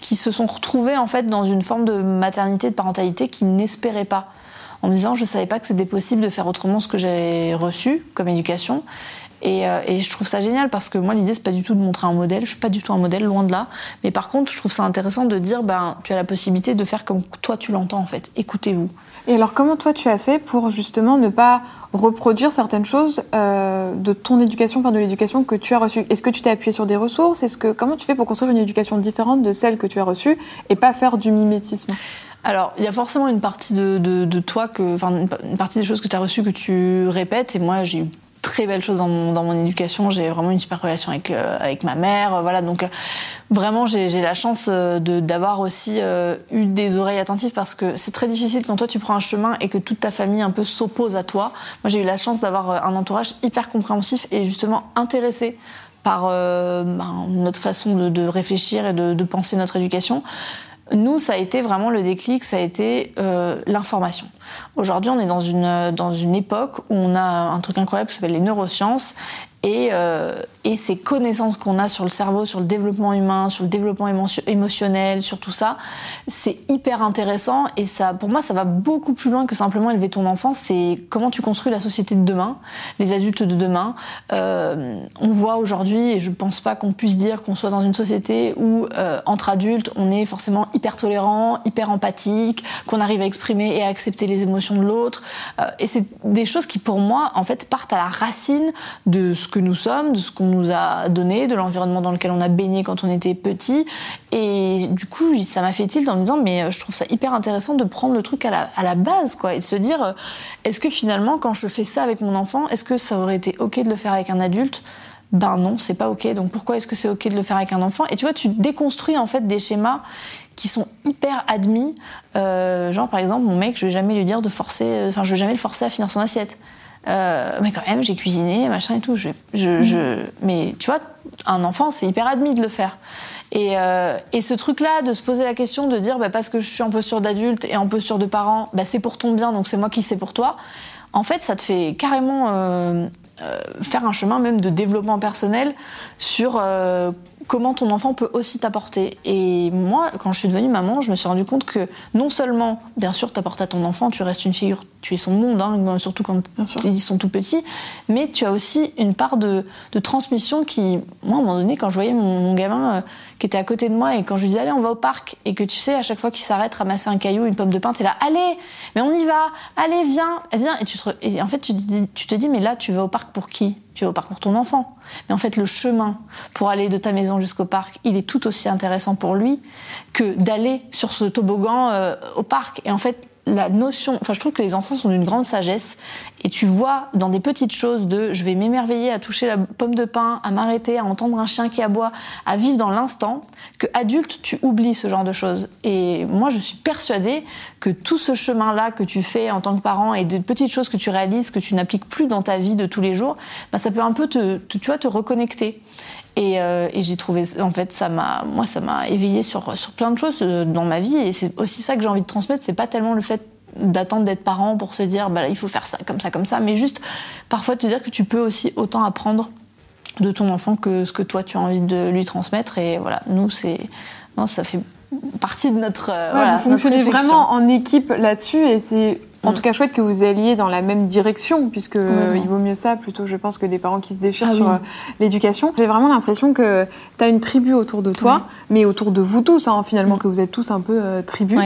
qui se sont retrouvées en fait dans une forme de maternité, de parentalité qu'ils n'espéraient pas. En me disant, je savais pas que c'était possible de faire autrement ce que j'ai reçu comme éducation. Et, et, je trouve ça génial parce que moi, l'idée, c'est pas du tout de montrer un modèle. Je suis pas du tout un modèle, loin de là. Mais par contre, je trouve ça intéressant de dire, ben, tu as la possibilité de faire comme toi tu l'entends en fait. Écoutez-vous. Et alors, comment toi tu as fait pour justement ne pas reproduire certaines choses euh, de ton éducation, enfin de l'éducation que tu as reçue? Est-ce que tu t'es appuyé sur des ressources? Est-ce que comment tu fais pour construire une éducation différente de celle que tu as reçue et pas faire du mimétisme? Alors, il y a forcément une partie de, de, toi, que, enfin, une partie des choses que tu as reçues que tu répètes. Et moi, j'ai eu très belles choses dans mon, dans mon éducation. J'ai vraiment une super relation avec, euh, avec ma mère. voilà, donc euh, vraiment, j'ai la chance euh, d'avoir aussi eu des oreilles attentives parce que c'est très difficile quand toi tu prends un chemin et que toute ta famille un peu s'oppose à toi. Moi, j'ai eu la chance d'avoir un entourage hyper compréhensif et justement intéressé par ben, notre façon de, de réfléchir et de, de, penser notre éducation. Nous, ça a été vraiment le déclic, ça a été l'information. Aujourd'hui, on est dans une, dans une époque où on a un truc incroyable qui s'appelle les neurosciences et, euh, et, ces connaissances qu'on a sur le cerveau, sur le développement humain, sur le développement émotionnel, sur tout ça, c'est hyper intéressant et ça, pour moi, ça va beaucoup plus loin que simplement élever ton enfant. C'est comment tu construis la société de demain, les adultes de demain. Euh, on voit aujourd'hui, et je pense pas qu'on puisse dire qu'on soit dans une société où euh, entre adultes, on est forcément hyper tolérant, hyper empathique, qu'on arrive à exprimer et à accepter les émotions de l'autre. Euh, et c'est des choses qui, pour moi, en fait, partent à la racine de ce que nous sommes, de ce qu'on nous a donné, de l'environnement dans lequel on a baigné quand on était petit. Et du coup, ça m'a fait tilt en me disant, mais euh, je trouve ça hyper intéressant de prendre le truc à la, à la base, quoi, et de se dire, euh, est-ce que finalement, quand je fais ça avec mon enfant, est-ce que ça aurait été ok de le faire avec un adulte? Ben non, c'est pas ok. Donc pourquoi est-ce que c'est ok de le faire avec un enfant? Et tu vois, tu déconstruis en fait des schémas qui sont hyper admis. Euh, genre par exemple, mon mec, je vais jamais lui dire de forcer, enfin je vais jamais le forcer à finir son assiette. Euh, mais quand même, j'ai cuisiné, machin et tout. Je, je, Mais tu vois, un enfant, c'est hyper admis de le faire. Et, euh, et ce truc-là, de se poser la question, de dire bah, parce que je suis en posture d'adulte et en posture de parent, bah, c'est pour ton bien, donc c'est moi qui sais pour toi. En fait, ça te fait carrément euh, faire un chemin même de développement personnel sur comment ton enfant peut aussi t'apporter. Et moi, quand je suis devenue maman, je me suis rendu compte que non seulement, bien sûr, t'apportes à ton enfant, tu restes une figure, tu es son monde, hein, surtout quand ils sont tout petits, mais tu as aussi une part de, transmission qui, moi, à un moment donné, quand je voyais mon, gamin euh, qui était à côté de moi et quand je lui disais allez, on va au parc, et que tu sais, à chaque fois qu'il s'arrête, ramasser un caillou, une pomme de pain, t'es là, allez, mais on y va, allez, viens, viens. Et, tu et en fait, tu, tu te dis, mais là, tu vas au parc pour qui? Tu vas au parc pour ton enfant. Mais en fait, le chemin pour aller de ta maison jusqu'au parc, il est tout aussi intéressant pour lui que d'aller sur ce toboggan euh, au parc. Et en fait, la notion, enfin je trouve que les enfants sont d'une grande sagesse et tu vois dans des petites choses de je vais m'émerveiller à toucher la pomme de pain, à m'arrêter, à entendre un chien qui aboie, à vivre dans l'instant, que adulte tu oublies ce genre de choses. Et moi je suis persuadée que tout ce chemin-là que tu fais en tant que parent et de petites choses que tu réalises que tu n'appliques plus dans ta vie de tous les jours, bah, ça peut un peu te, tu vois, te reconnecter. Euh, et, j'ai trouvé, en fait, ça m'a, moi, ça m'a éveillé sur, sur plein de choses euh, dans ma vie. Et c'est aussi ça que j'ai envie de transmettre. C'est pas tellement le fait d'attendre d'être parent pour se dire, bah, il faut faire ça, comme ça, comme ça, mais juste parfois te dire que tu peux aussi autant apprendre de ton enfant que ce que toi tu as envie de lui transmettre. Et voilà, nous, c'est, non, ça fait partie de notre. Euh, voilà, vous fonctionnez vraiment en équipe là-dessus et c'est en mm. tout cas, chouette que vous alliez dans la même direction, puisque il vaut mieux ça plutôt, je pense, que des parents qui se déchirent ah sur euh, l'éducation. J'ai vraiment l'impression que tu as une tribu autour de toi, mais autour de vous tous, hein, finalement, mm. que vous êtes tous un peu euh, tribu.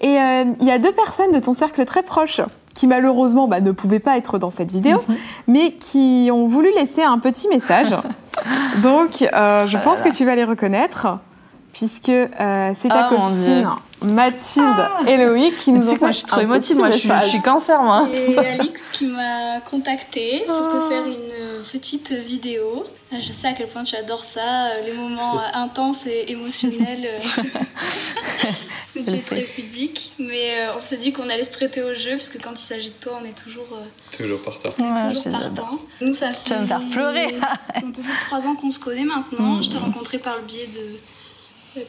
Et euh, il y a deux personnes de ton cercle très proche qui malheureusement bah, ne pouvaient pas être dans cette vidéo, mm-hmm. mais qui ont voulu laisser un petit message. Donc, je oh pense que tu vas les reconnaître puisque euh, c'est ta oh, copine Mathilde ah. et Loïc qui nous ont fait moi, je suis trop émotive, moi je suis, cancer moi. Et Alix qui m'a contacté pour te oh. faire une petite vidéo. Ah, je sais à quel point tu adores ça, euh, les moments euh, intenses et émotionnels. parce que tu es très pudique. Mais on s'est dit qu'on allait se prêter au jeu, parce que quand il s'agit de toi, on est toujours, toujours partant. Ouais, toujours partant. Nous, ça fait. Tu vas me faire pleurer. un peu plus de trois ans qu'on se connaît maintenant. Mm. Je t'ai rencontré par le biais de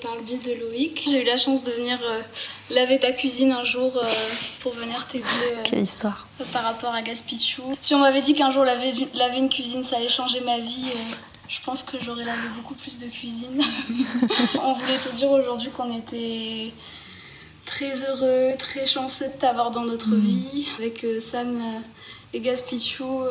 par le biais de Loïc. J'ai eu la chance de venir euh, laver ta cuisine un jour euh, pour venir t'aider. Euh, Quelle histoire. Par rapport à Gaspichou. Si on m'avait dit qu'un jour laver, laver, une cuisine ça allait changer ma vie, je pense que j'aurais lavé beaucoup plus de cuisine. on voulait te dire aujourd'hui qu'on était très heureux, très chanceux de t'avoir dans notre mm. vie. Avec Sam et Gaspichou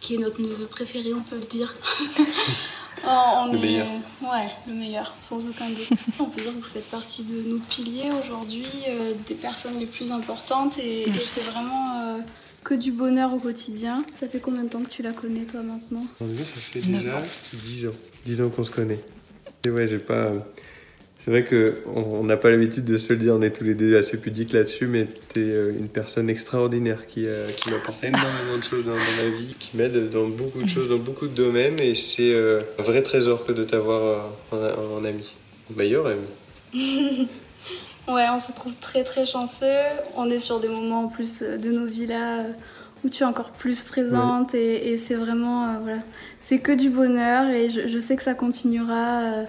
qui est notre neveu préféré, on peut le dire. Oh, le meilleur. Ouais, le meilleur, sans aucun doute. on peut dire que vous faites partie de nos piliers aujourd'hui, euh, des personnes les plus importantes, et, c'est vraiment euh, que du bonheur au quotidien. Ça fait combien de temps que tu la connais, toi, maintenant? Ça fait déjà 10 ans. 10 ans qu'on se connaît. Et ouais, j'ai pas. C'est vrai qu'on n'a pas l'habitude de se le dire, on est tous les deux assez pudiques là-dessus, mais tu es euh, une personne extraordinaire qui, euh, qui m'apporte énormément de choses dans, ma vie, qui m'aide dans beaucoup de choses, dans beaucoup de domaines, et c'est euh, un vrai trésor que de t'avoir en, ami, meilleur ami. ouais, on se trouve très très chanceux, on est sur des moments en plus de nos vies là où tu es encore plus présente, et, c'est vraiment, voilà, c'est que du bonheur, et je, je, sais que ça continuera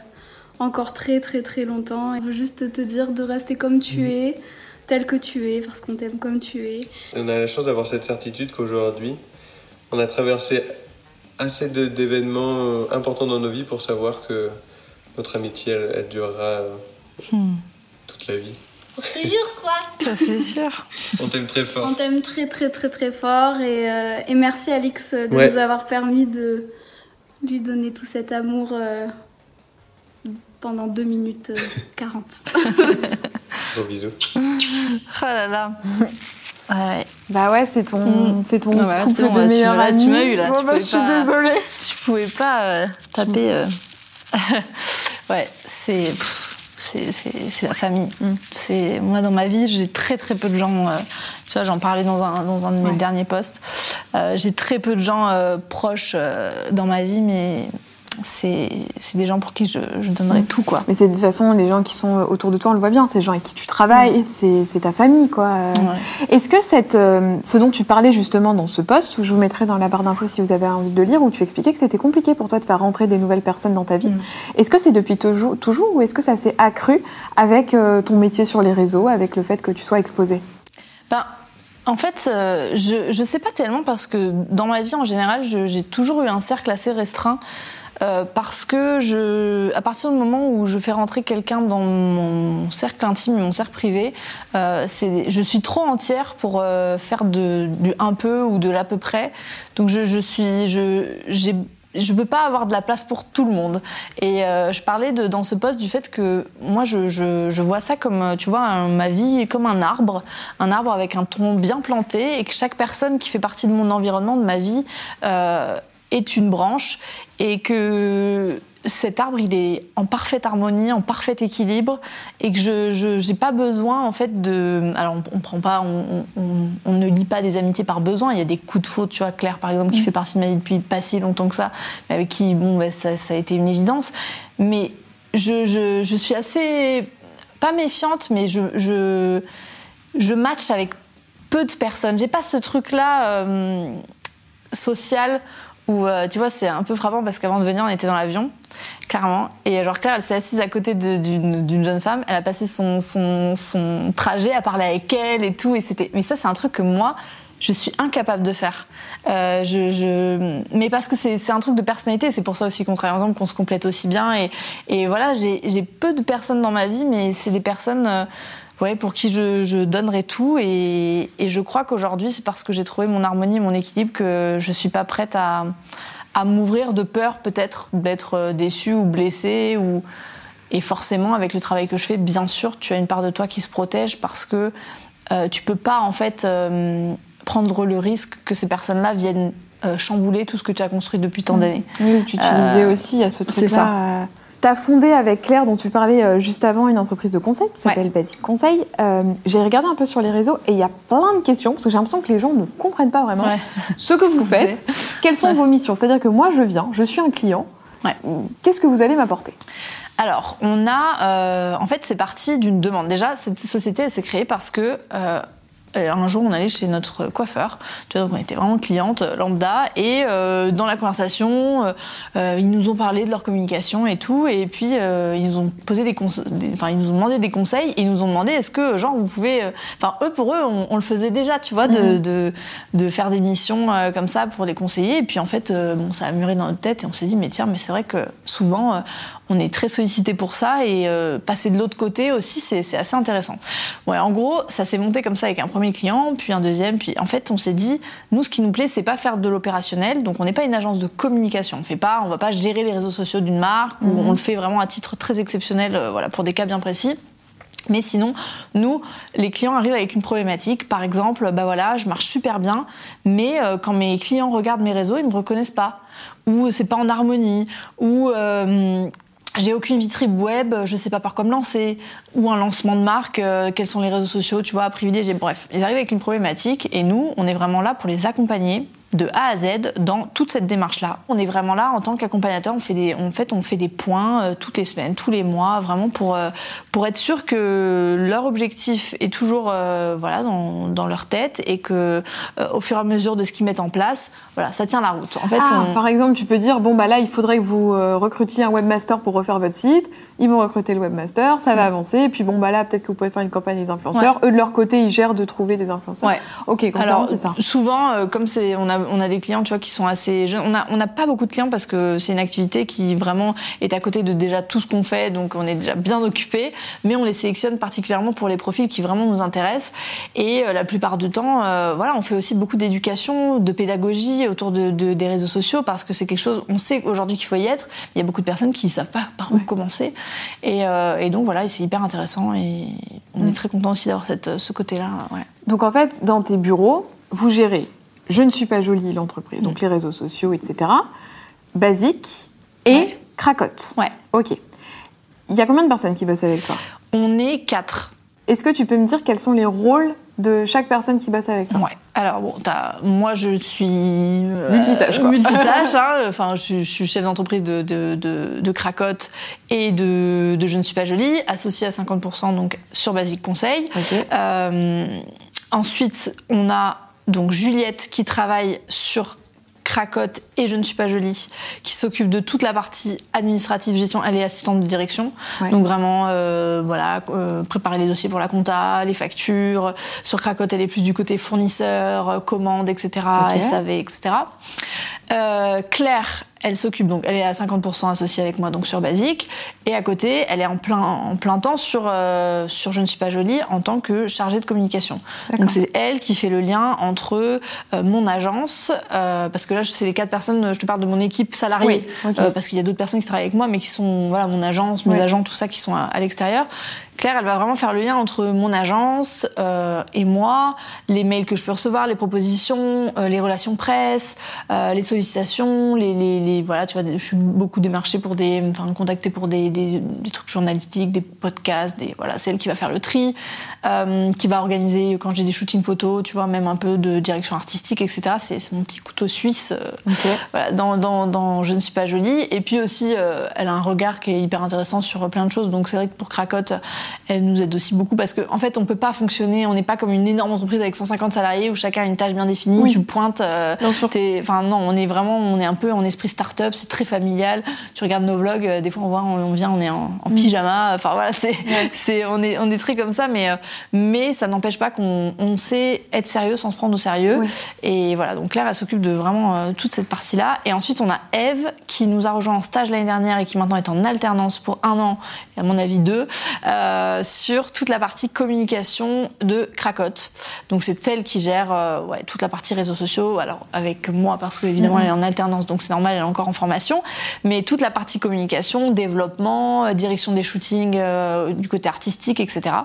encore très très très longtemps. Je veux juste te dire de rester comme tu es, tel que tu es, parce qu'on t'aime comme tu es. On a la chance d'avoir cette certitude qu'aujourd'hui, on a traversé assez d'événements euh, importants dans nos vies pour savoir que notre amitié, elle, durera hmm. toute la vie. Pour toujours quoi? Ça c'est sûr. On t'aime très fort. On t'aime très très très très fort et, euh, et merci Alix de nous avoir permis de lui donner tout cet amour euh, pendant 2 minutes 40. Euh, Gros bisous. Oh là là. Ouais. Bah ouais, c'est ton, mm. c'est ton ah couple de meilleurs amis. Tu m'as eu là. Bon, bah, je suis désolée. Tu pouvais pas euh, taper. Euh. ouais, c'est, c'est, c'est, la famille. Mm. C'est moi dans ma vie, j'ai très très peu de gens. tu vois, j'en parlais dans un dans un de mes derniers posts. j'ai très peu de gens proches dans ma vie, mais c'est des gens pour qui je, je donnerais mm. tout quoi. Mais c'est de toute façon les gens qui sont autour de toi, on le voit bien, c'est les gens avec qui tu travailles, mm. c'est ta famille quoi. Est-ce que cette, euh, ce dont tu parlais justement dans ce poste, où je vous mettrai dans la barre d'infos si vous avez envie de le lire, où tu expliquais que c'était compliqué pour toi de faire rentrer des nouvelles personnes dans ta vie, mm. est-ce que c'est depuis toujours, toujours ou est-ce que ça s'est accru avec euh, ton métier sur les réseaux, avec le fait que tu sois exposé ben, en fait, euh, je ne sais pas tellement parce que dans ma vie en général, j'ai toujours eu un cercle assez restreint euh, parce que je, à partir du moment où je fais rentrer quelqu'un dans mon cercle intime, mon cercle privé, euh, je suis trop entière pour euh, faire de, du un peu ou de l'à peu près. Donc je, je suis, je, j'ai je peux pas avoir de la place pour tout le monde. Et je parlais de, dans ce poste du fait que moi, je, je, vois ça comme, tu vois, ma vie comme un arbre, un arbre avec un tronc bien planté, et que chaque personne qui fait partie de mon environnement, de ma vie, est une branche et que cet arbre il est en parfaite harmonie, en parfait équilibre et que je n'ai pas besoin en fait de alors on, prend pas on, on, ne lit pas des amitiés par besoin. Il y a des coups de faute tu vois Claire par exemple qui mm. fait partie de ma vie depuis pas si longtemps que ça mais avec qui bon bah, ça, ça, a été une évidence. Mais je, je, je suis assez pas méfiante mais je, je je match avec peu de personnes. J'ai pas ce truc là euh, social où, euh, tu vois, c'est un peu frappant parce qu'avant de venir, on était dans l'avion, clairement. Et genre, Claire, elle s'est assise à côté d'une jeune femme. Elle a passé son, son, trajet à parler avec elle et tout. Et c'était, mais ça, c'est un truc que moi, je suis incapable de faire. Euh, je... Mais parce que c'est un truc de personnalité, c'est pour ça aussi qu'on travaille ensemble, qu'on se complète aussi bien. Et, et voilà, j'ai peu de personnes dans ma vie, mais c'est des personnes. Ouais, pour qui je, je donnerai tout. Et, et je crois qu'aujourd'hui, c'est parce que j'ai trouvé mon harmonie, mon équilibre, que je suis pas prête à, à m'ouvrir de peur peut-être d'être euh, déçue ou blessée. Ou... Et forcément, avec le travail que je fais, bien sûr, tu as une part de toi qui se protège parce que euh, tu peux pas en fait euh, prendre le risque que ces personnes-là viennent euh, chambouler tout ce que tu as construit depuis tant mmh. d'années. Oui, tu utilisais aussi à ce truc-là tu as fondé avec Claire, dont tu parlais euh, juste avant, une entreprise de conseil qui s'appelle Basic Conseil. Euh, j'ai regardé un peu sur les réseaux et il y a plein de questions parce que j'ai l'impression que les gens ne comprennent pas vraiment ce que vous faites, quelles sont vos missions? C'est-à-dire que moi, je viens, je suis un client. Qu'est-ce que vous allez m'apporter? Alors, on a, euh, en fait, c'est parti d'une demande. Déjà, cette société, elle s'est créée parce que euh, un jour, on allait chez notre coiffeur. Tu vois, donc on était vraiment cliente euh, lambda. Et euh, dans la conversation, ils nous ont parlé de leur communication et tout. Et puis, ils nous ont posé des, enfin, ils nous ont demandé des conseils. Et ils nous ont demandé est-ce que, genre, vous pouvez. Enfin, eux, pour eux, on, le faisait déjà, tu vois, de, mhm. de, de, faire des missions comme ça pour les conseiller. Et puis, en fait, bon, ça a mûri dans notre tête. Et on s'est dit, mais tiens, mais c'est vrai que souvent, on est très sollicité pour ça et euh, passer de l'autre côté aussi, c'est assez intéressant. Ouais, en gros, ça s'est monté comme ça avec un premier client, puis un deuxième, puis en fait, on s'est dit, nous, ce qui nous plaît, c'est pas faire de l'opérationnel, donc on n'est pas une agence de communication. On fait pas, on va pas gérer les réseaux sociaux d'une marque, ou mhm. on le fait vraiment à titre très exceptionnel, euh, voilà, pour des cas bien précis. Mais sinon, nous, les clients arrivent avec une problématique. Par exemple, bah voilà, je marche super bien, mais euh, quand mes clients regardent mes réseaux, ils me reconnaissent pas, ou c'est pas en harmonie, ou j'ai aucune vitrine web, je sais pas par quoi me lancer, ou un lancement de marque, euh, quels sont les réseaux sociaux, tu vois, à privilégier. Bref, ils arrivent avec une problématique et nous, on est vraiment là pour les accompagner de A à Z dans toute cette démarche-là. On est vraiment là en tant qu'accompagnateur. On fait des, en fait, on fait des points euh, toutes les semaines, tous les mois, vraiment pour euh, pour être sûr que leur objectif est toujours euh, voilà dans, dans, leur tête et que au fur et à mesure de ce qu'ils mettent en place, voilà, ça tient la route. En fait, ah, par exemple, tu peux dire bon bah là, il faudrait que vous recrutiez un webmaster pour refaire votre site. Ils vont recruter le webmaster, ça va mm. avancer. Et puis bon bah là, peut-être que vous pouvez faire une campagne des influenceurs. Eux de leur côté, ils gèrent de trouver des influenceurs. Ouais. Ok, Alors, c'est ça. Souvent, comme c'est on a on a des clients, tu vois, qui sont assez jeunes. On n'a on a pas beaucoup de clients parce que c'est une activité qui vraiment est à côté de déjà tout ce qu'on fait, donc on est déjà bien occupé. Mais on les sélectionne particulièrement pour les profils qui vraiment nous intéressent. Et euh, la plupart du temps, euh, voilà, on fait aussi beaucoup d'éducation, de pédagogie autour de, des réseaux sociaux parce que c'est quelque chose. On sait aujourd'hui qu'il faut y être. Il y a beaucoup de personnes qui ne savent pas par où commencer. Et, euh, et, donc voilà, c'est hyper intéressant et on est très content aussi d'avoir ce côté-là. Ouais. Donc en fait, dans tes bureaux, vous gérez je ne suis pas jolie, l'entreprise, donc mm. les réseaux sociaux, etc. Basique et cracotte. Ouais. Ok. Il y a combien de personnes qui bossent avec toi? On est quatre. Est-ce que tu peux me dire quels sont les rôles de chaque personne qui bosse avec toi? Ouais. Alors bon, moi je suis euh, multitâche, quoi. multitâche. Hein. Enfin, je, suis chef d'entreprise de, de, de, Cracotte et de, de, Je ne suis pas jolie, associée à 50% donc sur Basique Conseil. Euh, ensuite, on a donc Juliette qui travaille sur Cracotte et Je ne suis pas jolie, qui s'occupe de toute la partie administrative, gestion, elle est assistante de direction. Donc vraiment, euh, voilà, euh, préparer les dossiers pour la compta, les factures. Sur Cracotte, elle est plus du côté fournisseur, euh, commande, etc., SAV, etc. Claire, elle s'occupe donc, elle est à 50% associée avec moi donc sur Basique, et à côté, elle est en plein, en plein temps sur, euh, sur Je ne suis pas jolie en tant que chargée de communication. Donc c'est elle qui fait le lien entre euh, mon agence, euh, parce que là c'est les quatre personnes, je te parle de mon équipe salariée, parce qu'il y a d'autres personnes qui travaillent avec moi, mais qui sont voilà mon agence, mes agents, tout ça qui sont à l'extérieur. Claire, elle va vraiment faire le lien entre mon agence et moi, les mails que je peux recevoir, les propositions, les relations presse, les sollicitations, les, les, les, voilà, tu vois, je suis beaucoup démarchée pour des, enfin, contactée pour des, des, des, trucs journalistiques, des podcasts, des, voilà, c'est elle qui va faire le tri, euh, qui va organiser quand j'ai des shootings photos, tu vois, même un peu de direction artistique, etc. C'est mon petit couteau suisse, euh, voilà, dans, dans, dans, Je ne suis pas jolie. Et puis aussi, elle a un regard qui est hyper intéressant sur plein de choses. Donc c'est vrai que pour Cracotte, elle nous aide aussi beaucoup parce qu'en en fait, on peut pas fonctionner, on n'est pas comme une énorme entreprise avec 150 salariés où chacun a une tâche bien définie, tu pointes. Euh, enfin non, on est vraiment, on est un peu en esprit start-up, c'est très familial. Tu regardes nos vlogs, euh, des fois on voit, on, vient, on est en, pyjama. Enfin voilà, c'est, c'est, on est, on est très comme ça, mais, euh, mais ça n'empêche pas qu'on on sait être sérieux sans se prendre au sérieux. Et voilà, donc Claire, elle s'occupe de vraiment toute cette partie-là. Et ensuite, on a Eve qui nous a rejoint en stage l'année dernière et qui maintenant est en alternance pour un an, et à mon avis deux. Euh, sur toute la partie communication de Cracotte. Donc c'est elle qui gère euh, ouais, toute la partie réseaux sociaux. Alors avec moi parce qu'évidemment mhm. elle est en alternance, donc c'est normal, elle est encore en formation. Mais toute la partie communication, développement, euh, direction des shootings du côté artistique, etc.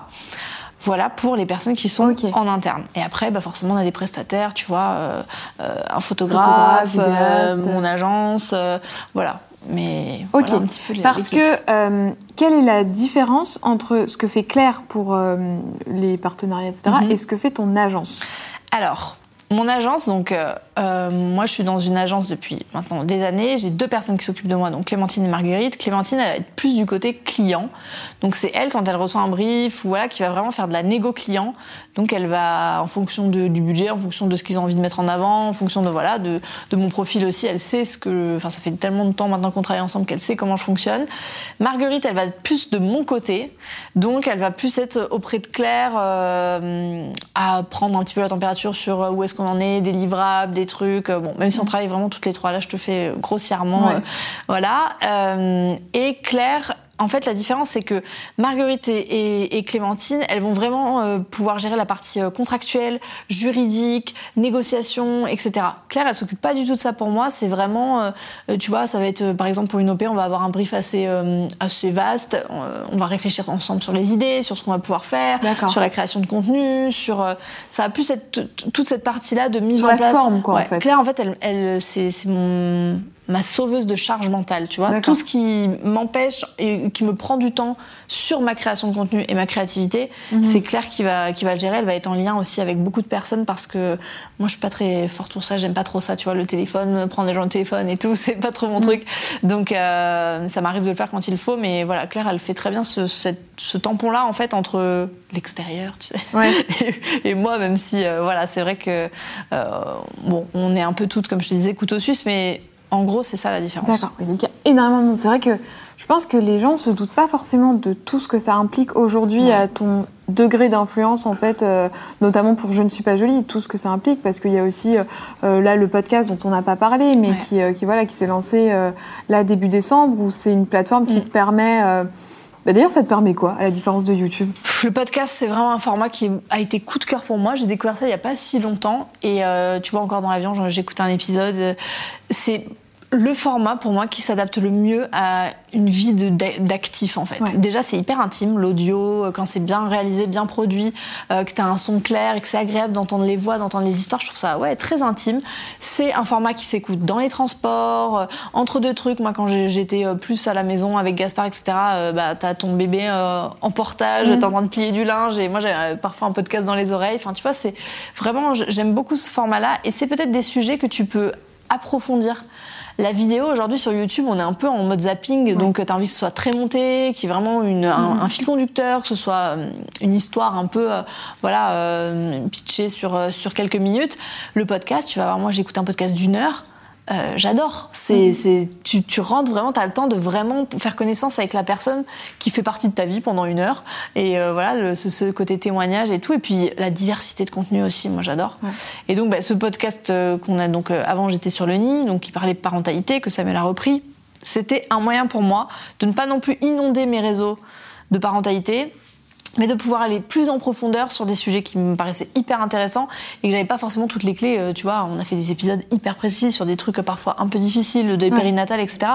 Voilà pour les personnes qui sont en interne. Et après, bah forcément, on a des prestataires, tu vois, un photographe, mon agence, voilà. Mais ok, un petit peu parce que euh, quelle est la différence entre ce que fait Claire pour euh, les partenariats, etc., mhm. et ce que fait ton agence? Alors, mon agence, donc euh, euh, moi je suis dans une agence depuis maintenant des années. J'ai deux personnes qui s'occupent de moi, donc Clémentine et Marguerite. Clémentine, elle va être plus du côté client. Donc c'est elle quand elle reçoit un brief ou voilà qui va vraiment faire de la négo client. Donc elle va en fonction du budget, en fonction de ce qu'ils ont envie de mettre en avant, en fonction de voilà de, mon profil aussi. Elle sait ce que, enfin ça fait tellement de temps maintenant qu'on travaille ensemble qu'elle sait comment je fonctionne. Marguerite, elle va être plus de mon côté, donc elle va plus être auprès de Claire euh, à prendre un petit peu la température sur où est-ce qu'on on en est, des livrables, des trucs. Bon, même si on travaille vraiment toutes les trois, là, je te fais grossièrement, voilà. et Claire, en fait, la différence, c'est que Marguerite et, Clémentine, elles vont vraiment euh, pouvoir gérer la partie euh, contractuelle, juridique, négociation, etc. Claire, elle s'occupe pas du tout de ça pour moi. C'est vraiment, euh, tu vois, ça va être, par exemple, pour une OP, on va avoir un brief assez, assez vaste. On, va réfléchir ensemble sur les idées, sur ce qu'on va pouvoir faire, sur la création de contenu, sur. ça va plus être toute cette partie-là de mise en place. Forme, quoi, en fait. Claire, en fait, elle, elle c'est mon ma sauveuse de charge mentale, tu vois. Tout ce qui m'empêche et qui me prend du temps sur ma création de contenu et ma créativité, mhm. c'est Claire qui va, qui va le gérer. Elle va être en lien aussi avec beaucoup de personnes parce que moi, je suis pas très forte pour ça. J'aime pas trop ça, tu vois, le téléphone, prendre les gens au téléphone et tout, c'est pas trop mon mhm. truc. Donc, euh, ça m'arrive de le faire quand il faut. Mais voilà, Claire, elle fait très bien ce, ce tampon-là, en fait, entre l'extérieur, tu sais, et, moi, même si, euh, voilà, c'est vrai que, euh, bon, on est un peu toutes, comme je te disais, couteau suisse, mais en gros, c'est ça la différence. D'accord. il y a énormément de C'est vrai que je pense que les gens ne se doutent pas forcément de tout ce que ça implique aujourd'hui à ton degré d'influence, en fait, euh, notamment pour Je ne suis pas jolie, tout ce que ça implique, parce qu'il y a aussi euh, euh, là le podcast dont on n'a pas parlé, mais qui, voilà, qui s'est lancé là début décembre, où c'est une plateforme qui mm. te permet. Bah, d'ailleurs, ça te permet quoi, à la différence de YouTube? Le podcast, c'est vraiment un format qui a été coup de cœur pour moi. J'ai découvert ça il n'y a pas si longtemps. Et tu vois, encore dans l'avion, j'écoute un épisode. C'est le format pour moi qui s'adapte le mieux à une vie d'actif en fait. Déjà c'est hyper intime l'audio, euh, quand c'est bien réalisé, bien produit, euh, que tu as un son clair et que c'est agréable d'entendre les voix, d'entendre les histoires, je trouve ça ouais très intime. C'est un format qui s'écoute dans les transports, euh, entre deux trucs. Moi quand j'étais plus à la maison avec Gaspard etc, bah t'as ton bébé en portage, mmh. t'es en train de plier du linge et moi j'ai parfois un podcast dans les oreilles. Enfin tu vois c'est vraiment j'aime beaucoup ce format là et c'est peut-être des sujets que tu peux approfondir la vidéo aujourd'hui sur YouTube, on est un peu en mode zapping, donc tu as envie que ce soit très monté, qu'il y ait vraiment une, un, mhm. fil conducteur, que ce soit euh, une histoire un peu, euh, voilà, euh, pitchée sur, sur quelques minutes. Le podcast, tu vas voir, moi j'écoute un podcast d'une heure. Euh, j'adore. C'est, mm. c'est, tu, tu, rentres vraiment, tu as le temps de vraiment faire connaissance avec la personne qui fait partie de ta vie pendant une heure. Et euh, voilà, ce, côté témoignage et tout. Et puis la diversité de contenu aussi, moi j'adore. Et donc bah, ce podcast euh, qu'on a donc avant, j'étais sur le nid, donc qui parlait de parentalité, que Samuel a repris. C'était un moyen pour moi de ne pas non plus inonder mes réseaux de parentalité, mais de pouvoir aller plus en profondeur sur des sujets qui me paraissaient hyper intéressants et que j'avais pas forcément toutes les clés. Euh, tu vois, on a fait des épisodes hyper précis sur des trucs parfois un peu difficiles, le deuil périnatal, etc.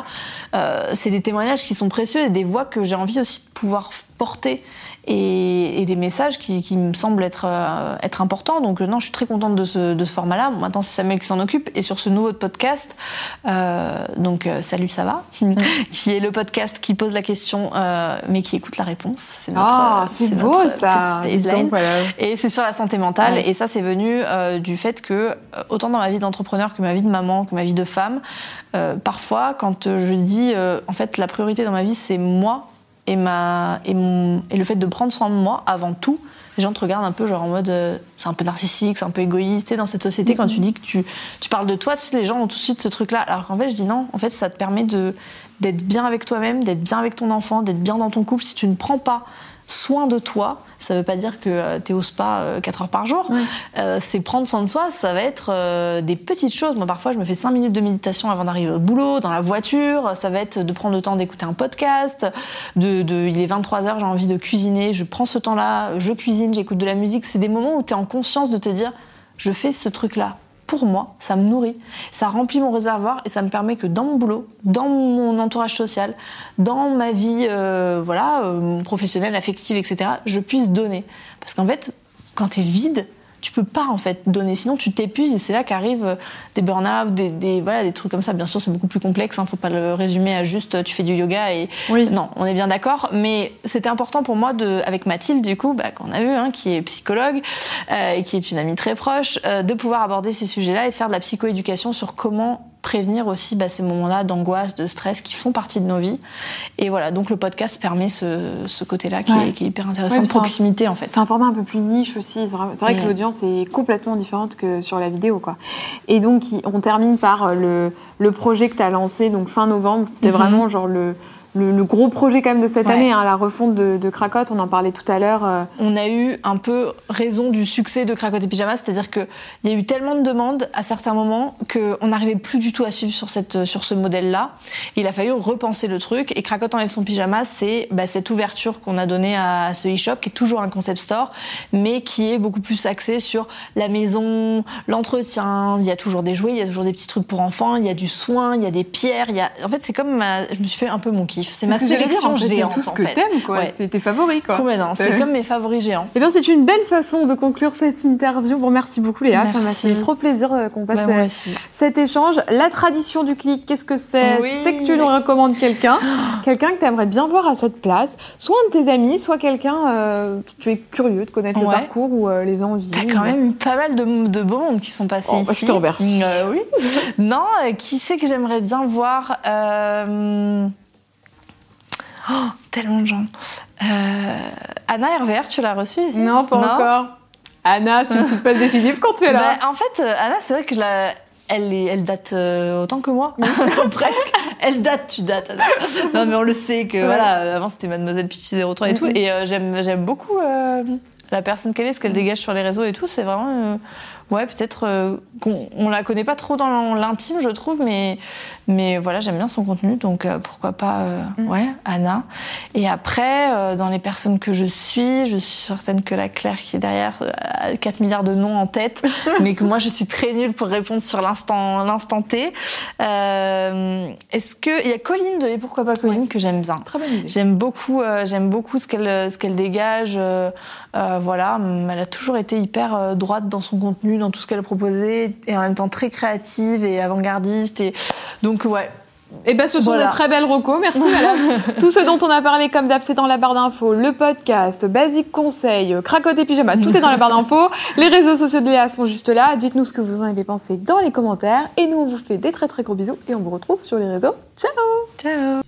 Euh, c'est des témoignages qui sont précieux et des voix que j'ai envie aussi de pouvoir porter et, des messages qui, me semblent être, euh, être importants. Donc non, je suis très contente de ce, de ce format-là. maintenant, c'est Samuel qui s'en occupe. Et sur ce nouveau podcast, euh, donc euh, Salut, ça va Qui est le podcast qui pose la question, mais qui écoute la réponse. C'est notre, oh, c'est beau ça Et c'est sur la santé mentale. Et ça, c'est venu du fait que, autant dans ma vie d'entrepreneur que ma vie de maman, que ma vie de femme, parfois, quand je dis, en fait, la priorité dans ma vie, c'est moi et, ma, et, mon, et le fait de prendre soin de moi avant tout, les gens te regardent un peu genre en mode euh, c'est un peu narcissique, c'est un peu égoïste. dans cette société, quand tu dis que tu, tu parles de toi, tu sais, les gens ont tout de suite ce truc-là. Alors qu'en fait, je dis non, en fait, ça te permet d'être bien avec toi-même, d'être bien avec ton enfant, d'être bien dans ton couple. Si tu ne prends pas soin de toi, ça ne veut pas dire que euh, tu es au spa 4 euh, heures par jour. Euh, c'est prendre soin de soi, ça va être des petites choses. Moi, parfois, je me fais 5 minutes de méditation avant d'arriver au boulot, dans la voiture. Ça va être de prendre le temps d'écouter un podcast. De, de, il est 23 heures, j'ai envie de cuisiner. Je prends ce temps-là, je cuisine, j'écoute de la musique. C'est des moments où tu es en conscience de te dire, je fais ce truc-là pour moi, ça me nourrit, ça remplit mon réservoir et ça me permet que dans mon boulot, dans mon entourage social, dans ma vie euh, voilà, euh, professionnelle, affective, etc., je puisse donner. Parce qu'en fait, quand tu es vide, tu peux pas en fait donner, sinon tu t'épuises et c'est là qu'arrivent euh, des burn-out, des, voilà, des trucs comme ça. Bien sûr, c'est beaucoup plus complexe, hein, faut pas le résumer à juste euh, tu fais du yoga et oui. non, on est bien d'accord. Mais c'était important pour moi de, avec Mathilde du coup, bah, qu'on a vu, hein, qui est psychologue euh, et qui est une amie très proche, de pouvoir aborder ces sujets-là et de faire de la psychoéducation sur comment prévenir aussi bah, ces moments-là d'angoisse, de stress qui font partie de nos vies. Et voilà, donc le podcast permet ce, côté-là qui, est hyper intéressant, de proximité en fait. C'est un format un peu plus niche aussi. C'est vrai, que l'audience est complètement différente que sur la vidéo. Quoi. Et donc, on termine par le, le projet que tu as lancé donc fin novembre. C'était mhm. vraiment genre le le, gros projet quand même de cette année, hein, la refonte de, de Cracotte, on en parlait tout à l'heure. Euh. On a eu un peu raison du succès de Cracotte et Pyjama, c'est-à-dire qu'il y a eu tellement de demandes à certains moments qu'on n'arrivait plus du tout à suivre sur, cette, sur ce modèle-là. Il a fallu repenser le truc et Cracotte enlève son pyjama, c'est bah, cette ouverture qu'on a donnée à ce e-shop qui est toujours un concept store, mais qui est beaucoup plus axé sur la maison, l'entretien. Il y a toujours des jouets, il y a toujours des petits trucs pour enfants, il y a du soin, il y a des pierres. Il y a... En fait, c'est comme je me suis fait un peu mon kiff. C'est ma sélection géante. C'est tout ce que t'aimes, quoi. C'est tes favoris, quoi. Complètement. C'est comme mes favoris géants. Et eh bien, c'est une belle façon de conclure cette interview. Bon, merci beaucoup, Léa. Ça m'a fait trop plaisir euh, qu'on passe bah, euh, cet échange. La tradition du clic, qu'est-ce que c'est? C'est que tu nous recommandes quelqu'un, quelqu'un que tu aimerais bien voir à cette place, soit un de tes amis, soit quelqu'un euh, tu es curieux de connaître le parcours ou les envies. T'as quand même eu pas mal de, de beaux mondes qui sont passés oh, bah, ici. Je te remercie. oui. non, qui c'est que j'aimerais bien voir Oh, tellement de gens. Euh, Anna RVR, tu l'as reçue ici Non, pas encore. Anna, c'est une toute pas décisive quand tu es là. Bah, en fait, euh, Anna, c'est vrai que je la... Elle, est, elle date euh, autant que moi, presque. Elle date, tu dates. Non, mais on le sait que voilà, avant c'était Mademoiselle Pichi 03 et tout. Et j'aime, j'aime beaucoup la personne qu'elle est, ce qu'elle dégage sur les réseaux et tout. C'est vraiment ouais, peut-être euh, qu'on on la connaît pas trop dans l'intime, je trouve, mais, mais voilà, j'aime bien son contenu, donc euh, pourquoi pas, euh, mm. ouais, Anna. Et après, dans les personnes que je suis, je suis certaine que la Claire qui est derrière a 4 milliards de noms en tête, mais que moi je suis très nulle pour répondre sur l'instant, l'instant T. Est-ce que il y a Colline de et pourquoi pas Colline que j'aime bien. Très bonne idée. J'aime beaucoup, j'aime beaucoup ce qu'elle ce qu'elle dégage. voilà, elle a toujours été hyper droite dans son contenu dans tout ce qu'elle proposait et en même temps très créative et avant-gardiste. Et donc, ouais, et eh ben, ce sont des très belles recos. Merci, madame. tout ce dont on a parlé, comme d'hab, c'est dans la barre d'infos. Le podcast, Basique Conseil, Cracotte et Pyjama, tout est dans la barre d'infos. Les réseaux sociaux de Léa sont juste là. Dites-nous ce que vous en avez pensé dans les commentaires. Et nous, on vous fait des très très gros bisous et on vous retrouve sur les réseaux. Ciao Ciao